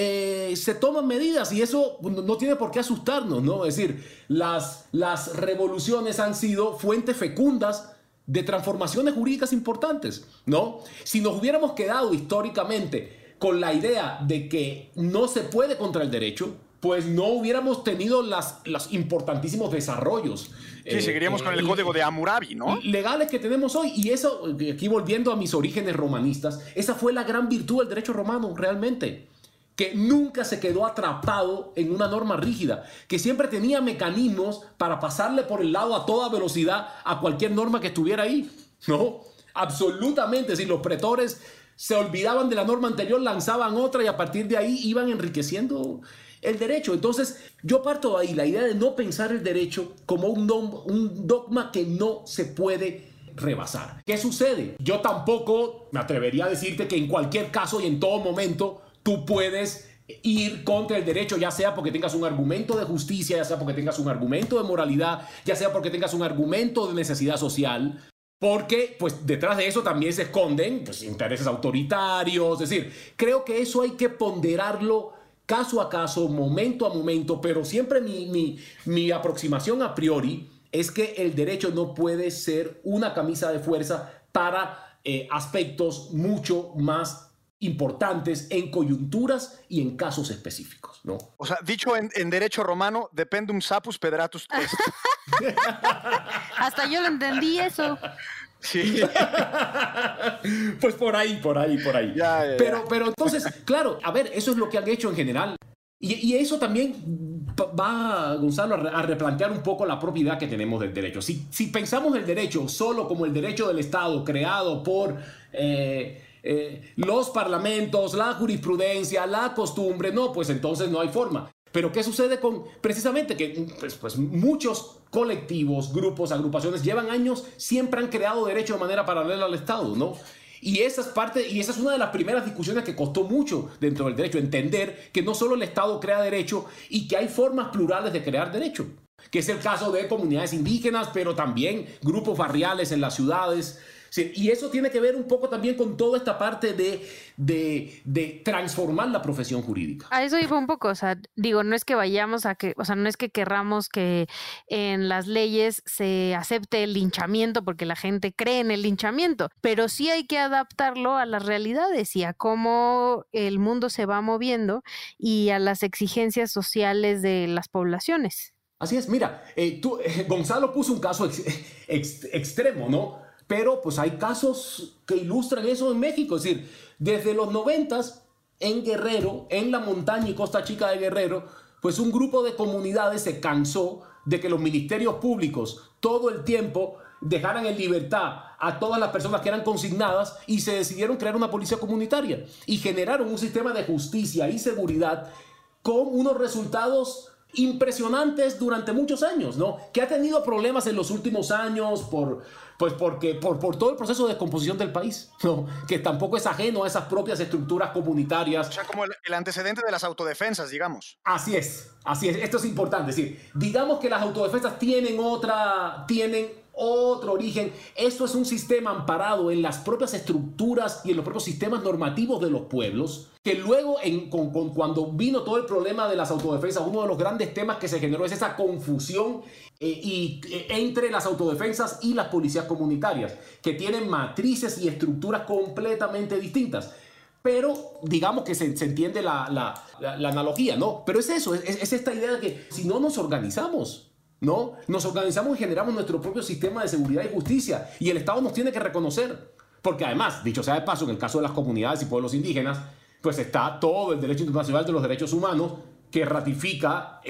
eh, se toman medidas y eso no tiene por qué asustarnos, ¿no? Es decir, las, las revoluciones han sido fuentes fecundas de transformaciones jurídicas importantes, ¿no? Si nos hubiéramos quedado históricamente con la idea de que no se puede contra el derecho, pues no hubiéramos tenido las, los importantísimos desarrollos. Sí, seguiríamos con el eh, código de Hammurabi, ¿no? Legales que tenemos hoy. Y eso, aquí volviendo a mis orígenes romanistas, esa fue la gran virtud del derecho romano, realmente que nunca se quedó atrapado en una norma rígida, que siempre tenía mecanismos para pasarle por el lado a toda velocidad a cualquier norma que estuviera ahí. No, absolutamente. Si los pretores se olvidaban de la norma anterior, lanzaban otra y a partir de ahí iban enriqueciendo el derecho. Entonces, yo parto de ahí, la idea de no pensar el derecho como un, dogma que no se puede rebasar. ¿Qué sucede? Yo tampoco me atrevería a decirte que en cualquier caso y en todo momento tú puedes ir contra el derecho, ya sea porque tengas un argumento de justicia, ya sea porque tengas un argumento de moralidad, ya sea porque tengas un argumento de necesidad social, porque pues detrás de eso también se esconden pues, intereses autoritarios, es decir, creo que eso hay que ponderarlo caso a caso, momento a momento, pero siempre mi, mi, aproximación a priori es que el derecho no puede ser una camisa de fuerza para eh, aspectos mucho más importantes en coyunturas y en casos específicos, ¿no? O sea, dicho en, derecho romano, dependum sapus pedratus est. Hasta yo lo entendí eso. Sí. pues por ahí, por ahí, por ahí. Pero, pero entonces, claro, a ver, eso es lo que han hecho en general. Y, eso también va, Gonzalo, a replantear un poco la propiedad que tenemos del derecho. Si, si pensamos el derecho solo como el derecho del Estado creado por... Eh, eh, los parlamentos, la jurisprudencia, la costumbre, no, pues entonces no hay forma. Pero ¿qué sucede con precisamente que pues, pues, muchos colectivos, grupos, agrupaciones llevan años, siempre han creado derecho de manera paralela al Estado, ¿no? Y esa es parte, y esa es una de las primeras discusiones que costó mucho dentro del derecho, entender que no solo el Estado crea derecho y que hay formas plurales de crear derecho, que es el caso de comunidades indígenas, pero también grupos barriales en las ciudades, y eso tiene que ver un poco también con toda esta parte de, de, transformar la profesión jurídica. A eso iba un poco, o sea, digo, no es que vayamos a que, o sea, no es que querramos que en las leyes se acepte el linchamiento porque la gente cree en el linchamiento, pero sí hay que adaptarlo a las realidades y a cómo el mundo se va moviendo y a las exigencias sociales de las poblaciones. Así es, mira, eh, tú, Gonzalo puso un caso extremo, ¿no? Pero pues hay casos que ilustran eso en México. Es decir, desde los noventas en Guerrero, en la montaña y Costa Chica de Guerrero, pues un grupo de comunidades se cansó de que los ministerios públicos todo el tiempo dejaran en libertad a todas las personas que eran consignadas y se decidieron crear una policía comunitaria y generaron un sistema de justicia y seguridad con unos resultados impresionantes durante muchos años, ¿no? Que ha tenido problemas en los últimos años por, pues porque, por, por todo el proceso de descomposición del país, ¿no? Que tampoco es ajeno a esas propias estructuras comunitarias. O sea, como el, el antecedente de las autodefensas, digamos. Así es, así es. Esto es importante. Es decir, digamos que las autodefensas tienen otra, tienen otro origen. Esto es un sistema amparado en las propias estructuras y en los propios sistemas normativos de los pueblos, que luego, en, con, con, cuando vino todo el problema de las autodefensas, uno de los grandes temas que se generó es esa confusión eh, y, eh, entre las autodefensas y las policías comunitarias, que tienen matrices y estructuras completamente distintas pero digamos que se, se entiende la, la, la, la, analogía, ¿no? Pero es eso, es, es, esta idea de que si no nos organizamos, ¿no? Nos organizamos y generamos nuestro propio sistema de seguridad y justicia y el Estado nos tiene que reconocer, porque además, dicho sea de paso, en el caso de las comunidades y pueblos indígenas, pues está todo el derecho internacional de los derechos humanos que ratifica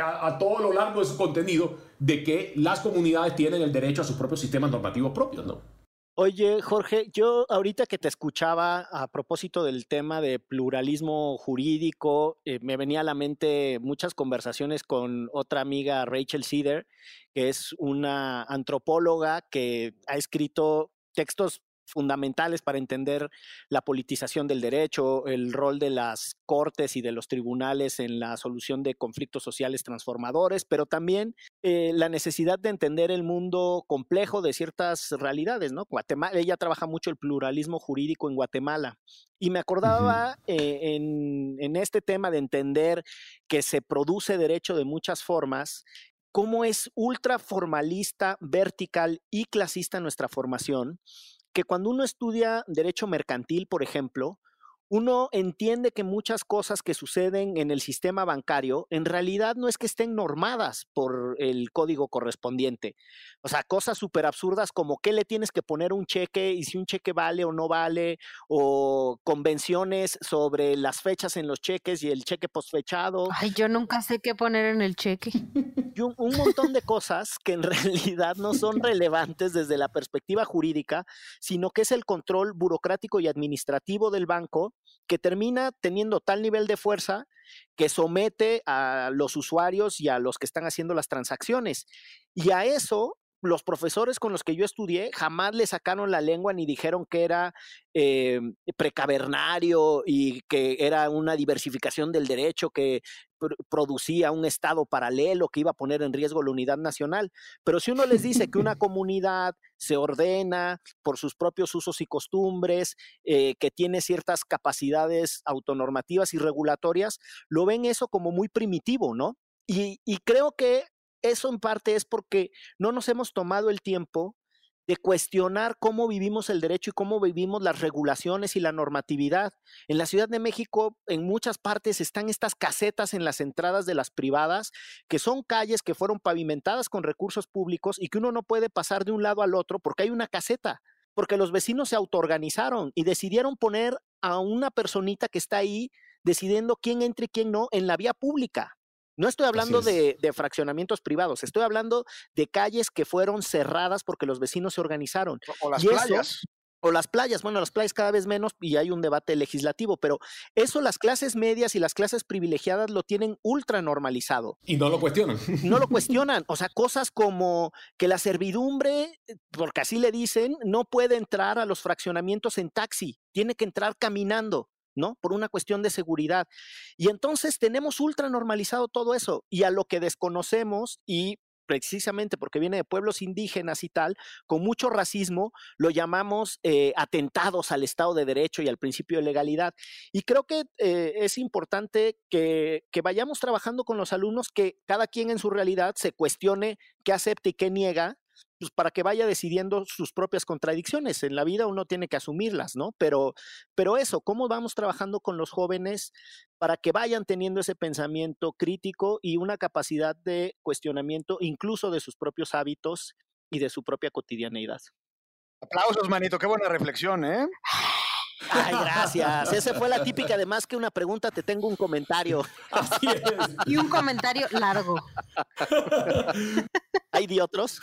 a, a, todo lo largo de su contenido de que las comunidades tienen el derecho a sus propios sistemas normativos propios, ¿no? Oye, Jorge, yo ahorita que te escuchaba a propósito del tema de pluralismo jurídico, eh, me venía a la mente muchas conversaciones con otra amiga, Rachel Cedar, que es una antropóloga que ha escrito textos fundamentales para entender la politización del derecho, el rol de las cortes y de los tribunales en la solución de conflictos sociales transformadores, pero también eh, la necesidad de entender el mundo complejo de ciertas realidades, ¿no? Guatemala, ella trabaja mucho el pluralismo jurídico en Guatemala. Y me acordaba uh -huh. eh, en, en este tema de entender que se produce derecho de muchas formas, cómo es ultra formalista, vertical y clasista nuestra formación, que cuando uno estudia derecho mercantil, por ejemplo, uno entiende que muchas cosas que suceden en el sistema bancario en realidad no es que estén normadas por el código correspondiente. O sea, cosas súper absurdas como qué le tienes que poner un cheque y si un cheque vale o no vale, o convenciones sobre las fechas en los cheques y el cheque posfechado. Ay, yo nunca sé qué poner en el cheque. Y un, un montón de cosas que en realidad no son relevantes desde la perspectiva jurídica, sino que es el control burocrático y administrativo del banco que termina teniendo tal nivel de fuerza que somete a los usuarios y a los que están haciendo las transacciones. Y a eso los profesores con los que yo estudié jamás le sacaron la lengua ni dijeron que era eh, precavernario y que era una diversificación del derecho que pr producía un estado paralelo que iba a poner en riesgo la unidad nacional. Pero si uno les dice que una comunidad se ordena por sus propios usos y costumbres, eh, que tiene ciertas capacidades autonormativas y regulatorias, lo ven eso como muy primitivo, ¿no? Y, y creo que eso en parte es porque no nos hemos tomado el tiempo de cuestionar cómo vivimos el derecho y cómo vivimos las regulaciones y la normatividad. En la Ciudad de México, en muchas partes están estas casetas en las entradas de las privadas, que son calles que fueron pavimentadas con recursos públicos y que uno no puede pasar de un lado al otro porque hay una caseta, porque los vecinos se autoorganizaron y decidieron poner a una personita que está ahí decidiendo quién entra y quién no en la vía pública. No estoy hablando de, de, fraccionamientos privados, estoy hablando de calles que fueron cerradas porque los vecinos se organizaron. O, o las y playas. Eso, o las playas, bueno, las playas cada vez menos y hay un debate legislativo, pero eso las clases medias y las clases privilegiadas lo tienen ultra normalizado. Y no lo cuestionan. No lo cuestionan, o sea, cosas como que la servidumbre, porque así le dicen, no puede entrar a los fraccionamientos en taxi, tiene que entrar caminando. ¿No? Por una cuestión de seguridad. Y entonces tenemos ultra normalizado todo eso y a lo que desconocemos y precisamente porque viene de pueblos indígenas y tal, con mucho racismo, lo llamamos eh, atentados al Estado de Derecho y al principio de legalidad. Y creo que eh, es importante que, que, vayamos trabajando con los alumnos, que cada quien en su realidad se cuestione qué acepta y qué niega, pues para que vaya decidiendo sus propias contradicciones. En la vida uno tiene que asumirlas, ¿no? Pero, pero eso, ¿cómo vamos trabajando con los jóvenes para que vayan teniendo ese pensamiento crítico y una capacidad de cuestionamiento incluso de sus propios hábitos y de su propia cotidianeidad? Aplausos, manito, qué buena reflexión, ¿eh? Ay, gracias. Esa fue la típica. Además que una pregunta, te tengo un comentario. Así es. Y un comentario largo. ¿Hay de otros?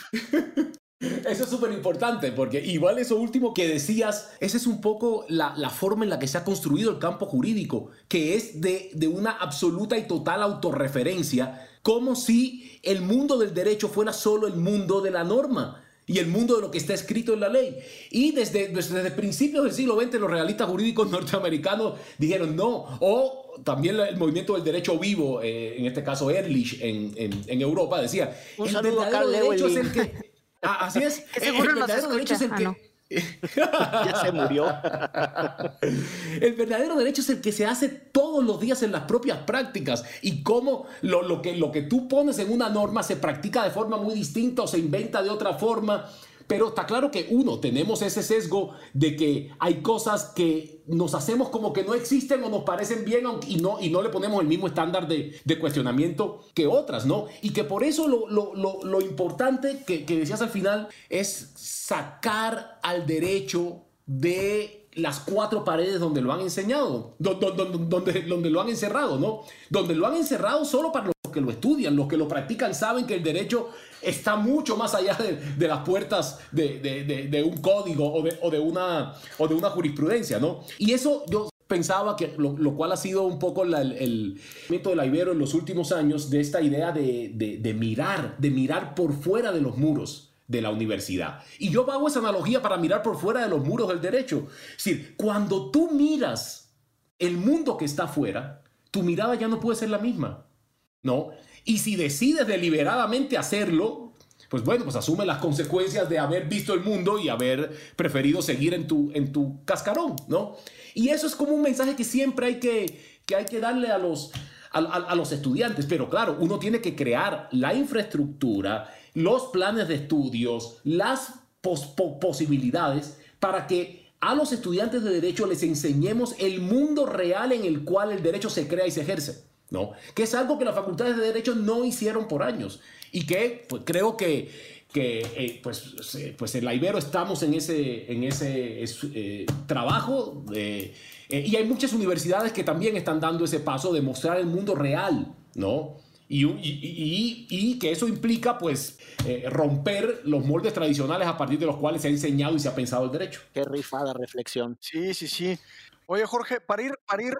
Eso es súper importante, porque igual eso último que decías, esa es un poco la, la, forma en la que se ha construido el campo jurídico, que es de, de una absoluta y total autorreferencia, como si el mundo del derecho fuera solo el mundo de la norma y el mundo de lo que está escrito en la ley. Y desde, desde, principios del siglo XX los realistas jurídicos norteamericanos dijeron no, o también el movimiento del derecho vivo, eh, en este caso Ehrlich en, en, en Europa, decía, Un el verdadero derecho es el que... Ah, así es. El nos verdadero derecho es el escucha. que... Ah, ya se murió. El verdadero derecho es el que se hace todos los días en las propias prácticas y cómo lo, lo que, lo que tú pones en una norma se practica de forma muy distinta o se inventa de otra forma. Pero está claro que uno, tenemos ese sesgo de que hay cosas que nos hacemos como que no existen o nos parecen bien y no, y no le ponemos el mismo estándar de, de cuestionamiento que otras, ¿no? Y que por eso lo, lo- lo- lo importante que, que decías al final es sacar al derecho de las cuatro paredes donde lo han enseñado, do- do- do- donde, donde lo han encerrado, ¿no? Donde lo han encerrado solo para los que lo estudian, los que lo practican saben que el derecho está mucho más allá de, las puertas de, un código o de, una, o de una jurisprudencia, ¿no? Y eso yo pensaba que lo, cual ha sido un poco el, movimiento de la Ibero en los últimos años de esta idea de, de- de mirar, de mirar por fuera de los muros de la universidad. Y yo hago esa analogía para mirar por fuera de los muros del derecho. Es decir, cuando tú miras el mundo que está afuera, tu mirada ya no puede ser la misma. ¿No? Y si decides deliberadamente hacerlo, pues bueno, pues asume las consecuencias de haber visto el mundo y haber preferido seguir en tu, en tu cascarón, ¿no? Y eso es como un mensaje que siempre hay que, que, hay que darle a los, a, los estudiantes, pero claro, uno tiene que crear la infraestructura, los planes de estudios, las pos- po- posibilidades para que a los estudiantes de derecho les enseñemos el mundo real en el cual el derecho se crea y se ejerce. ¿No? Que es algo que las facultades de Derecho no hicieron por años y que pues, creo que, que eh, pues, pues en la Ibero estamos en ese, en ese es- eh, trabajo eh, eh, y hay muchas universidades que también están dando ese paso de mostrar el mundo real, ¿no? Y, y- y- y que eso implica pues eh, romper los moldes tradicionales a partir de los cuales se ha enseñado y se ha pensado el derecho. Qué rifada reflexión. Sí, sí, sí. Oye, Jorge, para ir, para ir,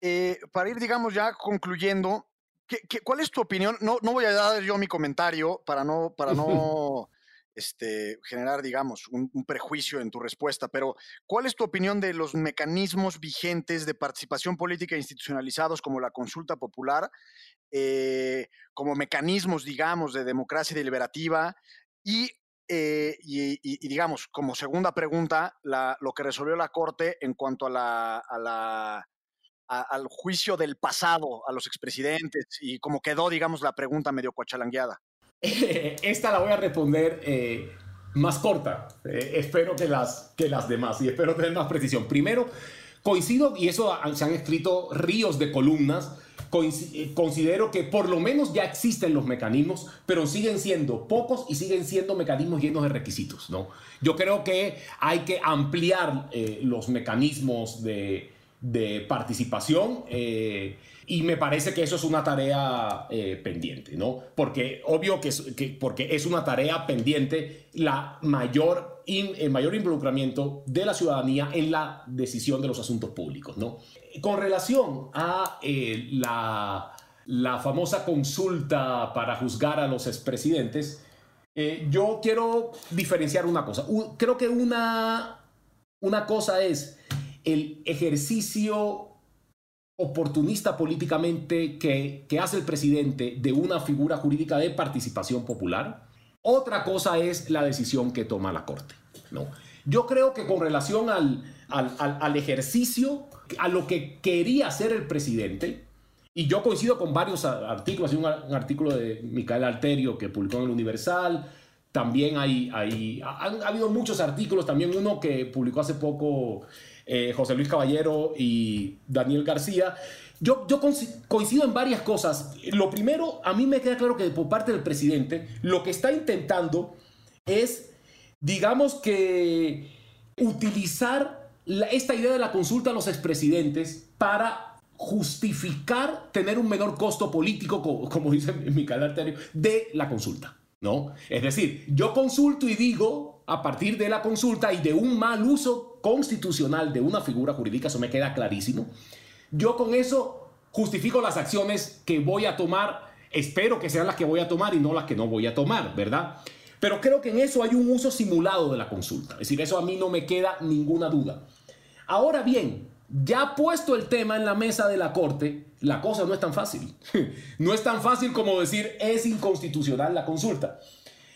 eh, para ir, digamos, ya concluyendo, ¿qué, qué- cuál es tu opinión? No, no voy a dar yo mi comentario para no, para no este, generar, digamos, un, un prejuicio en tu respuesta, pero ¿cuál es tu opinión de los mecanismos vigentes de participación política institucionalizados como la consulta popular, eh, como mecanismos, digamos, de democracia deliberativa y eh, y, y- y digamos, como segunda pregunta, la- lo que resolvió la Corte en cuanto a la, a la- a- al juicio del pasado, a los expresidentes, y como quedó, digamos, la pregunta medio coachalangueada. Esta la voy a responder eh, más corta. Eh, espero que las, que las demás y espero tener más precisión. Primero, coincido, y eso se han escrito ríos de columnas, eh, considero que por lo menos ya existen los mecanismos, pero siguen siendo pocos y siguen siendo mecanismos llenos de requisitos. ¿no? Yo creo que hay que ampliar eh, los mecanismos de, de participación. eh, y me parece que eso es una tarea eh, pendiente, ¿no? Porque obvio que es, que- porque es una tarea pendiente la mayor, el mayor involucramiento de la ciudadanía en la decisión de los asuntos públicos, ¿no? Con relación a eh, la, la famosa consulta para juzgar a los expresidentes, yo quiero diferenciar una cosa. Creo que una, una cosa es el ejercicio oportunista políticamente que, que hace el presidente de una figura jurídica de participación popular. Otra cosa es la decisión que toma la Corte. ¿no? Yo creo que con relación al, al, al- ejercicio, a lo que quería hacer el presidente, y yo coincido con varios artículos, hay un artículo de Micael Alterio que publicó en el Universal, también hay, hay ha, habido muchos artículos, también uno que publicó hace poco eh, José Luis Caballero y Daniel García. Yo, yo coincido en varias cosas. Lo primero, a mí me queda claro que por parte del presidente, lo que está intentando es, digamos que, utilizar esta idea de la consulta a los expresidentes para justificar tener un menor costo político, co- como dice Micael Arterio, de la consulta. ¿No? Es decir, yo consulto y digo, a partir de la consulta y de un mal uso constitucional de una figura jurídica, eso me queda clarísimo, yo con eso justifico las acciones que voy a tomar, espero que sean las que voy a tomar y no las que no voy a tomar, ¿verdad? Pero creo que en eso hay un uso simulado de la consulta, es decir, eso a mí no me queda ninguna duda. Ahora bien, ya puesto el tema en la mesa de la Corte, la cosa no es tan fácil. No es tan fácil como decir es inconstitucional la consulta.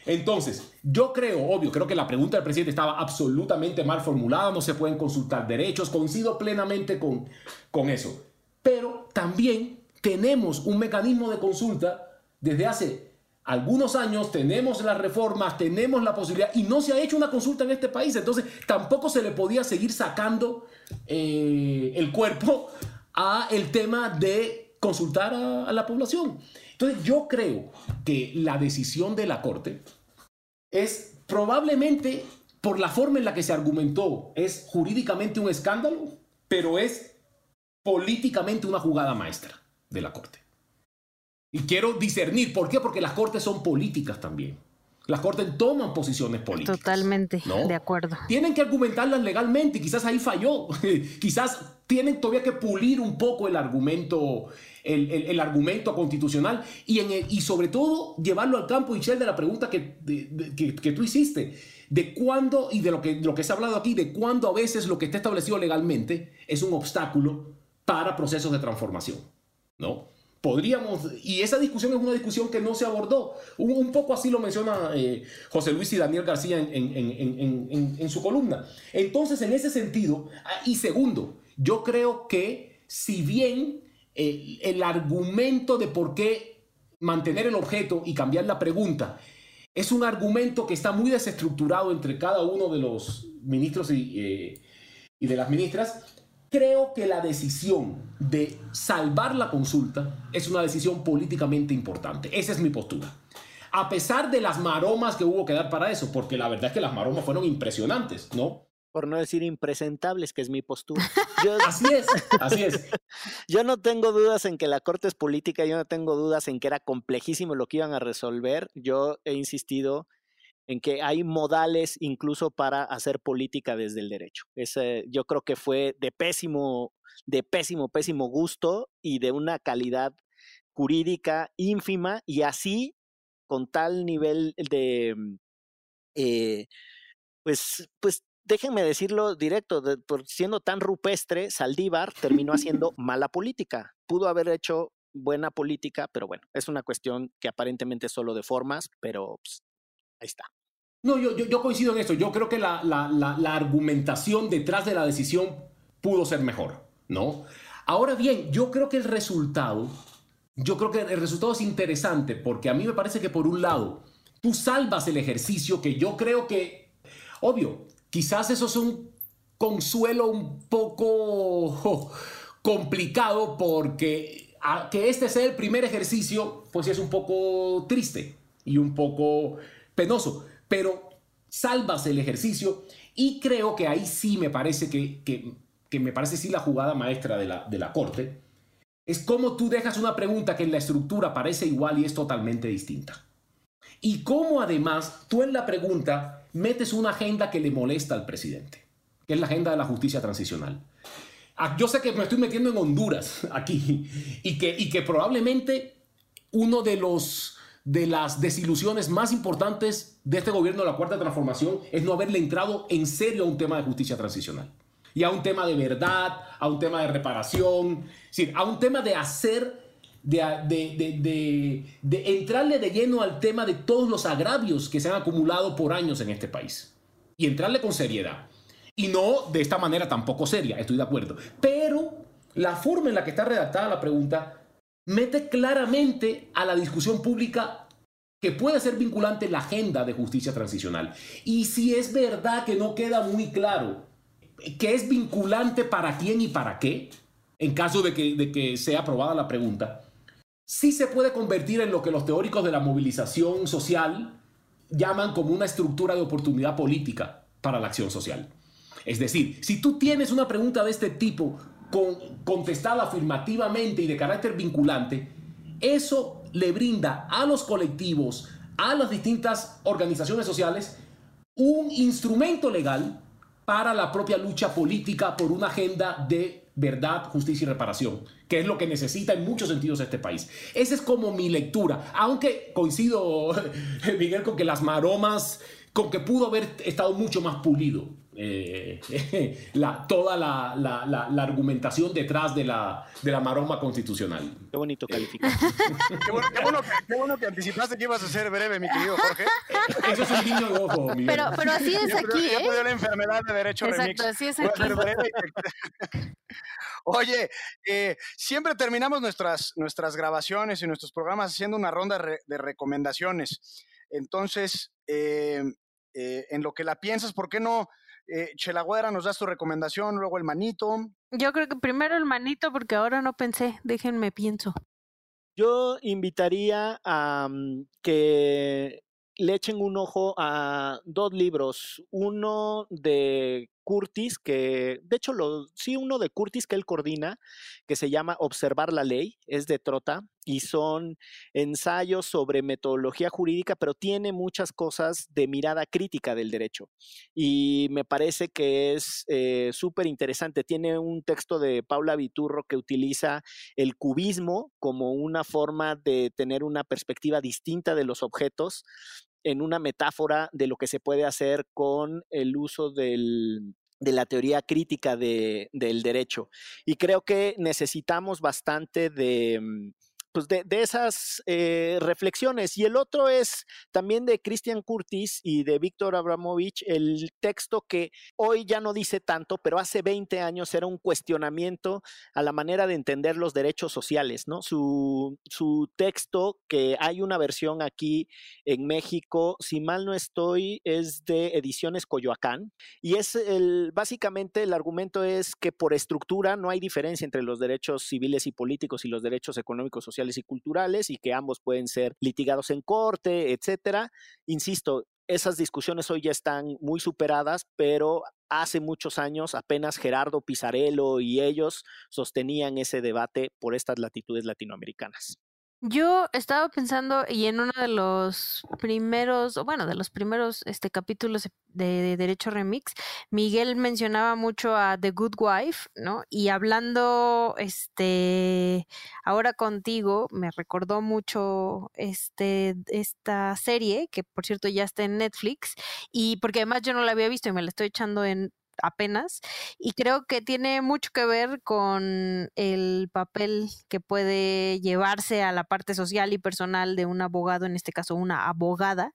Entonces, yo creo, obvio, creo que la pregunta del presidente estaba absolutamente mal formulada, no se pueden consultar derechos, coincido plenamente con, con eso. Pero también tenemos un mecanismo de consulta desde hace algunos años, tenemos las reformas, tenemos la posibilidad y no se ha hecho una consulta en este país, entonces tampoco se le podía seguir sacando eh, el cuerpo a el tema de consultar a, a la población. Entonces yo creo que la decisión de la Corte es probablemente por la forma en la que se argumentó, es jurídicamente un escándalo, pero es políticamente una jugada maestra de la Corte. Y quiero discernir, ¿por qué? Porque las Cortes son políticas también. Las Cortes toman posiciones políticas. Totalmente, de acuerdo. Tienen que argumentarlas legalmente quizás ahí falló. quizás tienen todavía que pulir un poco el argumento, el, el, argumento constitucional y, en y sobre todo llevarlo al campo, Michelle, de la pregunta que, de, que, que, tú hiciste, de cuándo y de lo, que, de lo que se ha hablado aquí, de cuándo a veces lo que está establecido legalmente es un obstáculo para procesos de transformación, ¿no? Podríamos, y esa discusión es una discusión que no se abordó. Un, poco así lo menciona eh, José Luis y Daniel García en, su columna. Entonces, en ese sentido, ah, y segundo, yo creo que si bien eh, el argumento de por qué mantener el objeto y cambiar la pregunta es un argumento que está muy desestructurado entre cada uno de los ministros y, eh, y de las ministras, creo que la decisión de salvar la consulta es una decisión políticamente importante. Esa es mi postura. A pesar de las maromas que hubo que dar para eso, porque la verdad es que las maromas fueron impresionantes, ¿no? Por no decir impresentables, que es mi postura. Yo, así es, así es. Yo no tengo dudas en que la Corte es política, yo no tengo dudas en que era complejísimo lo que iban a resolver. Yo he insistido en que hay modales incluso para hacer política desde el derecho. Ese, yo creo que fue de pésimo, de pésimo, pésimo gusto y de una calidad jurídica ínfima y así con tal nivel de, eh, pues, pues déjenme decirlo directo, de, por siendo tan rupestre, Saldívar terminó haciendo mala política. Pudo haber hecho buena política, pero bueno, es una cuestión que aparentemente es solo de formas, pero pues, Ahí está. No, yo, yo, coincido en esto. Yo creo que la, la, la, argumentación detrás de la decisión pudo ser mejor, ¿no? Ahora bien, yo creo que el resultado, yo creo que el resultado es interesante porque a mí me parece que por un lado, tú salvas el ejercicio que yo creo que, obvio, quizás eso es un consuelo un poco complicado porque que este sea el primer ejercicio, pues es un poco triste y un poco penoso, pero salvas el ejercicio y creo que ahí sí me parece que, que, me parece sí la jugada maestra de la, de la corte, es cómo tú dejas una pregunta que en la estructura parece igual y es totalmente distinta. Y cómo además tú en la pregunta metes una agenda que le molesta al presidente, que es la agenda de la justicia transicional. Ah, yo sé que me estoy metiendo en Honduras aquí y que, y que probablemente uno de los de las desilusiones más importantes de este gobierno de la Cuarta Transformación es no haberle entrado en serio a un tema de justicia transicional. Y a un tema de verdad, a un tema de reparación, a un tema de hacer, de, entrarle de lleno al tema de todos los agravios que se han acumulado por años en este país. Y entrarle con seriedad. Y no de esta manera tampoco seria, estoy de acuerdo. Pero la forma en la que está redactada la pregunta mete claramente a la discusión pública que puede ser vinculante la agenda de justicia transicional. Y si es verdad que no queda muy claro que es vinculante para quién y para qué, en caso de que, de que sea aprobada la pregunta, sí se puede convertir en lo que los teóricos de la movilización social llaman como una estructura de oportunidad política para la acción social. Es decir, si tú tienes una pregunta de este tipo con, contestada afirmativamente y de carácter vinculante, eso le brinda a los colectivos, a las distintas organizaciones sociales un instrumento legal para la propia lucha política por una agenda de verdad, justicia y reparación, que es lo que necesita en muchos sentidos este país. Esa es como mi lectura, aunque coincido, Miguel, con que las maromas, con que pudo haber estado mucho más pulido eh, la, toda la, la, la, argumentación detrás de la, de la maroma constitucional. Qué bonito calificar. qué, bueno, qué, bueno que, qué, bueno que, anticipaste que ibas a ser breve, mi querido Jorge. Eso es un niño de ojo, Miguel. Pero, pero así es aquí, ¿eh? Ya la enfermedad de derecho Exacto, remix. así es aquí. Oye, eh, siempre terminamos nuestras, nuestras grabaciones y nuestros programas haciendo una ronda re, de recomendaciones. Entonces, eh, eh, en lo que la piensas, ¿por qué no eh, Chelagüera, nos das tu recomendación, luego el manito. Yo creo que primero el manito, porque ahora no pensé, déjenme pienso. Yo invitaría a um, que le echen un ojo a dos libros, uno de Curtis, que de hecho lo, sí, uno de Curtis que él coordina, que se llama Observar la Ley, es de Trota, y son ensayos sobre metodología jurídica, pero tiene muchas cosas de mirada crítica del derecho. Y me parece que es eh, súper interesante. Tiene un texto de Paula Viturro que utiliza el cubismo como una forma de tener una perspectiva distinta de los objetos en una metáfora de lo que se puede hacer con el uso de la teoría crítica de, del derecho. Y creo que necesitamos bastante de, pues de, de esas eh, reflexiones. Y el otro es también de Christian Curtis y de Víctor Abramovich, el texto que hoy ya no dice tanto, pero hace 20 años era un cuestionamiento a la manera de entender los derechos sociales, ¿no? Su, su texto, que hay una versión aquí en México, si mal no estoy, es de Ediciones Coyoacán, y es el, básicamente el argumento es que por estructura no hay diferencia entre los derechos civiles y políticos y los derechos económicos, sociales y culturales y que ambos pueden ser litigados en corte, etcétera. Insisto, esas discusiones hoy ya están muy superadas, pero hace muchos años apenas Gerardo Pizarello y ellos sostenían ese debate por estas latitudes latinoamericanas. Yo estaba pensando, y en uno de los primeros, bueno, de los primeros este, capítulos de, de, Derecho Remix, Miguel mencionaba mucho a The Good Wife, ¿no? Y hablando, este, ahora contigo, me recordó mucho este, esta serie, que por cierto ya está en Netflix, y porque además yo no la había visto y me la estoy echando en apenas y creo que tiene mucho que ver con el papel que puede llevarse a la parte social y personal de un abogado, en este caso una abogada.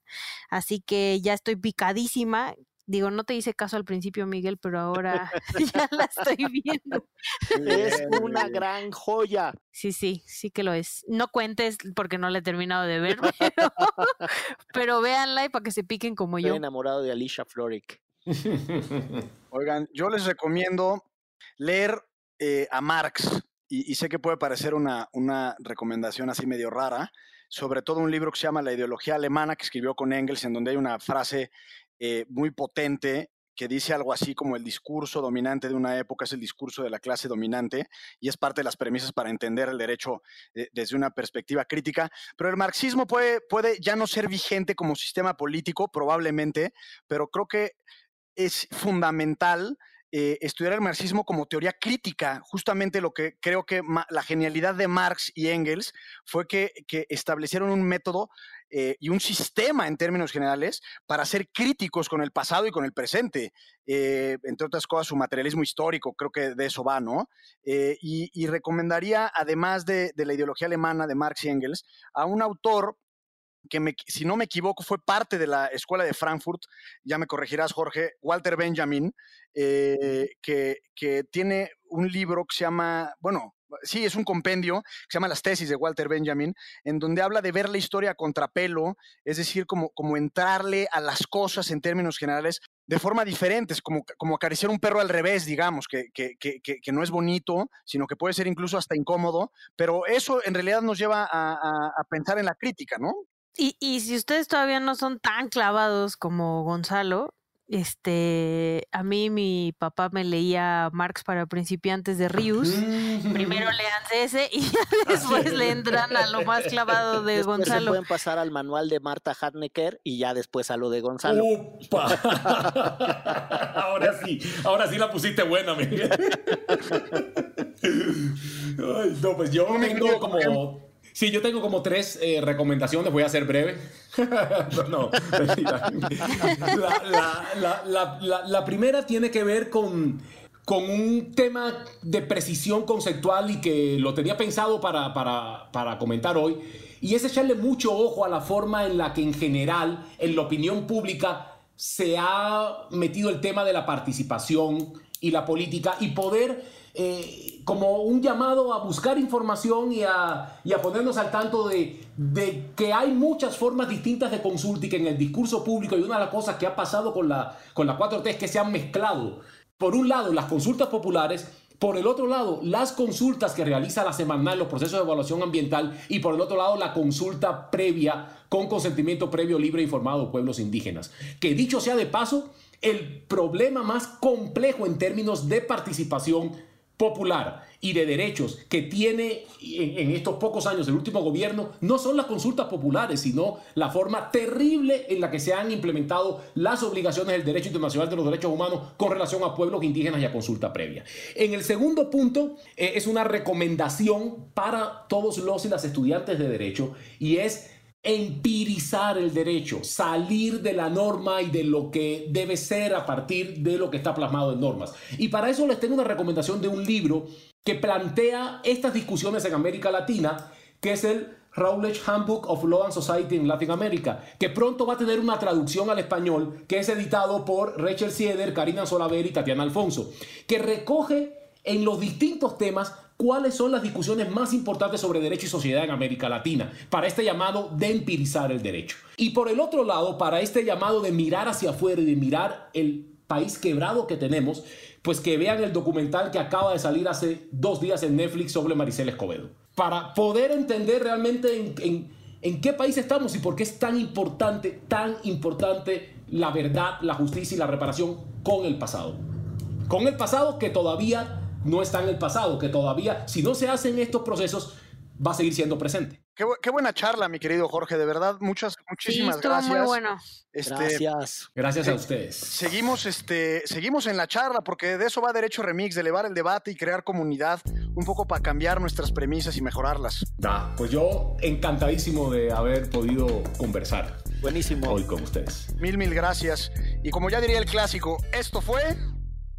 Así que ya estoy picadísima. Digo, no te hice caso al principio, Miguel, pero ahora ya la estoy viendo. Es una gran joya. Sí, sí, sí que lo es. No cuentes porque no la he terminado de ver, pero, pero véanla y para que se piquen como Estoy yo. enamorado de Alicia Florrick. Oigan, yo les recomiendo leer eh, a Marx, y, sé que puede parecer una, una recomendación así medio rara, sobre todo un libro que se llama La ideología alemana, que escribió con Engels, en donde hay una frase eh, muy potente que dice algo así como el discurso dominante de una época es el discurso de la clase dominante y es parte de las premisas para entender el derecho eh, desde una perspectiva crítica. Pero el marxismo puede, puede ya no ser vigente como sistema político, probablemente, pero creo que es fundamental eh, estudiar el marxismo como teoría crítica. Justamente lo que creo que la genialidad de Marx y Engels fue que, que establecieron un método eh, y un sistema en términos generales para ser críticos con el pasado y con el presente. Eh, entre otras cosas, su materialismo histórico, creo que de eso va, ¿no? Y, y, recomendaría, además de, de la ideología alemana de Marx y Engels, a un autor que me, si no me equivoco fue parte de la escuela de Frankfurt, ya me corregirás Jorge, Walter Benjamin, eh, que, que, tiene un libro que se llama, bueno, sí, es un compendio que se llama Las tesis de Walter Benjamin, en donde habla de ver la historia a contrapelo, es decir, como, como entrarle a las cosas en términos generales de forma diferente, es como, como acariciar un perro al revés, digamos, que, que, que, que, no es bonito, sino que puede ser incluso hasta incómodo, pero eso en realidad nos lleva a, a, a pensar en la crítica, ¿no? Y, y si ustedes todavía no son tan clavados como Gonzalo, Este, a mí mi papá me leía Marx para principiantes de Rius. Primero lean ese y después le entran a lo más clavado de después Gonzalo. Se pueden pasar al manual de Marta Harnecker y ya después a lo de Gonzalo. Upa. ahora sí, ahora sí la pusiste buena, Miguel. Ay, no, pues yo tengo como Sí, yo tengo como tres eh, recomendaciones, voy a ser breve. no, la, la, la, primera tiene que ver con, con un tema de precisión conceptual y que lo tenía pensado para, para, para comentar hoy, y es echarle mucho ojo a la forma en la que en general, en la opinión pública, se ha metido el tema de la participación y la política y poder eh, como un llamado a buscar información y a, y a ponernos al tanto de, de, que hay muchas formas distintas de consulta y que en el discurso público y una de las cosas que ha pasado con la, con la 4T es que se han mezclado, por un lado, las consultas populares, por el otro lado, las consultas que realiza la semanal, los procesos de evaluación ambiental y por el otro lado, la consulta previa con consentimiento previo, libre e informado de pueblos indígenas. Que dicho sea de paso, el problema más complejo en términos de participación popular y de derechos que tiene en, estos pocos años el último gobierno no son las consultas populares, sino la forma terrible en la que se han implementado las obligaciones del derecho internacional de los derechos humanos con relación a pueblos indígenas y a consulta previa. En el segundo punto eh, es una recomendación para todos los y las estudiantes de derecho y es empirizar el derecho, salir de la norma y de lo que debe ser a partir de lo que está plasmado en normas. Y para eso les tengo una recomendación de un libro que plantea estas discusiones en América Latina, que es el Rowledge Handbook of Law and Society in Latin America, que pronto va a tener una traducción al español, que es editado por Rachel Sieder, Karina Solaver y Tatiana Alfonso, que recoge en los distintos temas cuáles son las discusiones más importantes sobre derecho y sociedad en América Latina, para este llamado de empirizar el derecho. Y por el otro lado, para este llamado de mirar hacia afuera y de mirar el país quebrado que tenemos, pues que vean el documental que acaba de salir hace dos días en Netflix sobre Maricel Escobedo, para poder entender realmente en, en qué país estamos y por qué es tan importante, tan importante la verdad, la justicia y la reparación con el pasado. Con el pasado que todavía no está en el pasado, que todavía, si no se hacen estos procesos, va a seguir siendo presente. Qué, buena charla, mi querido Jorge, de verdad, muchas, muchísimas sí, gracias. Muy bueno. Este, gracias. Gracias a ustedes. Seguimos, este, seguimos en la charla, porque de eso va Derecho Remix, de elevar el debate y crear comunidad, un poco para cambiar nuestras premisas y mejorarlas. Da, pues yo encantadísimo de haber podido conversar. Buenísimo. Hoy con ustedes. Mil, mil gracias. Y como ya diría el clásico, esto fue...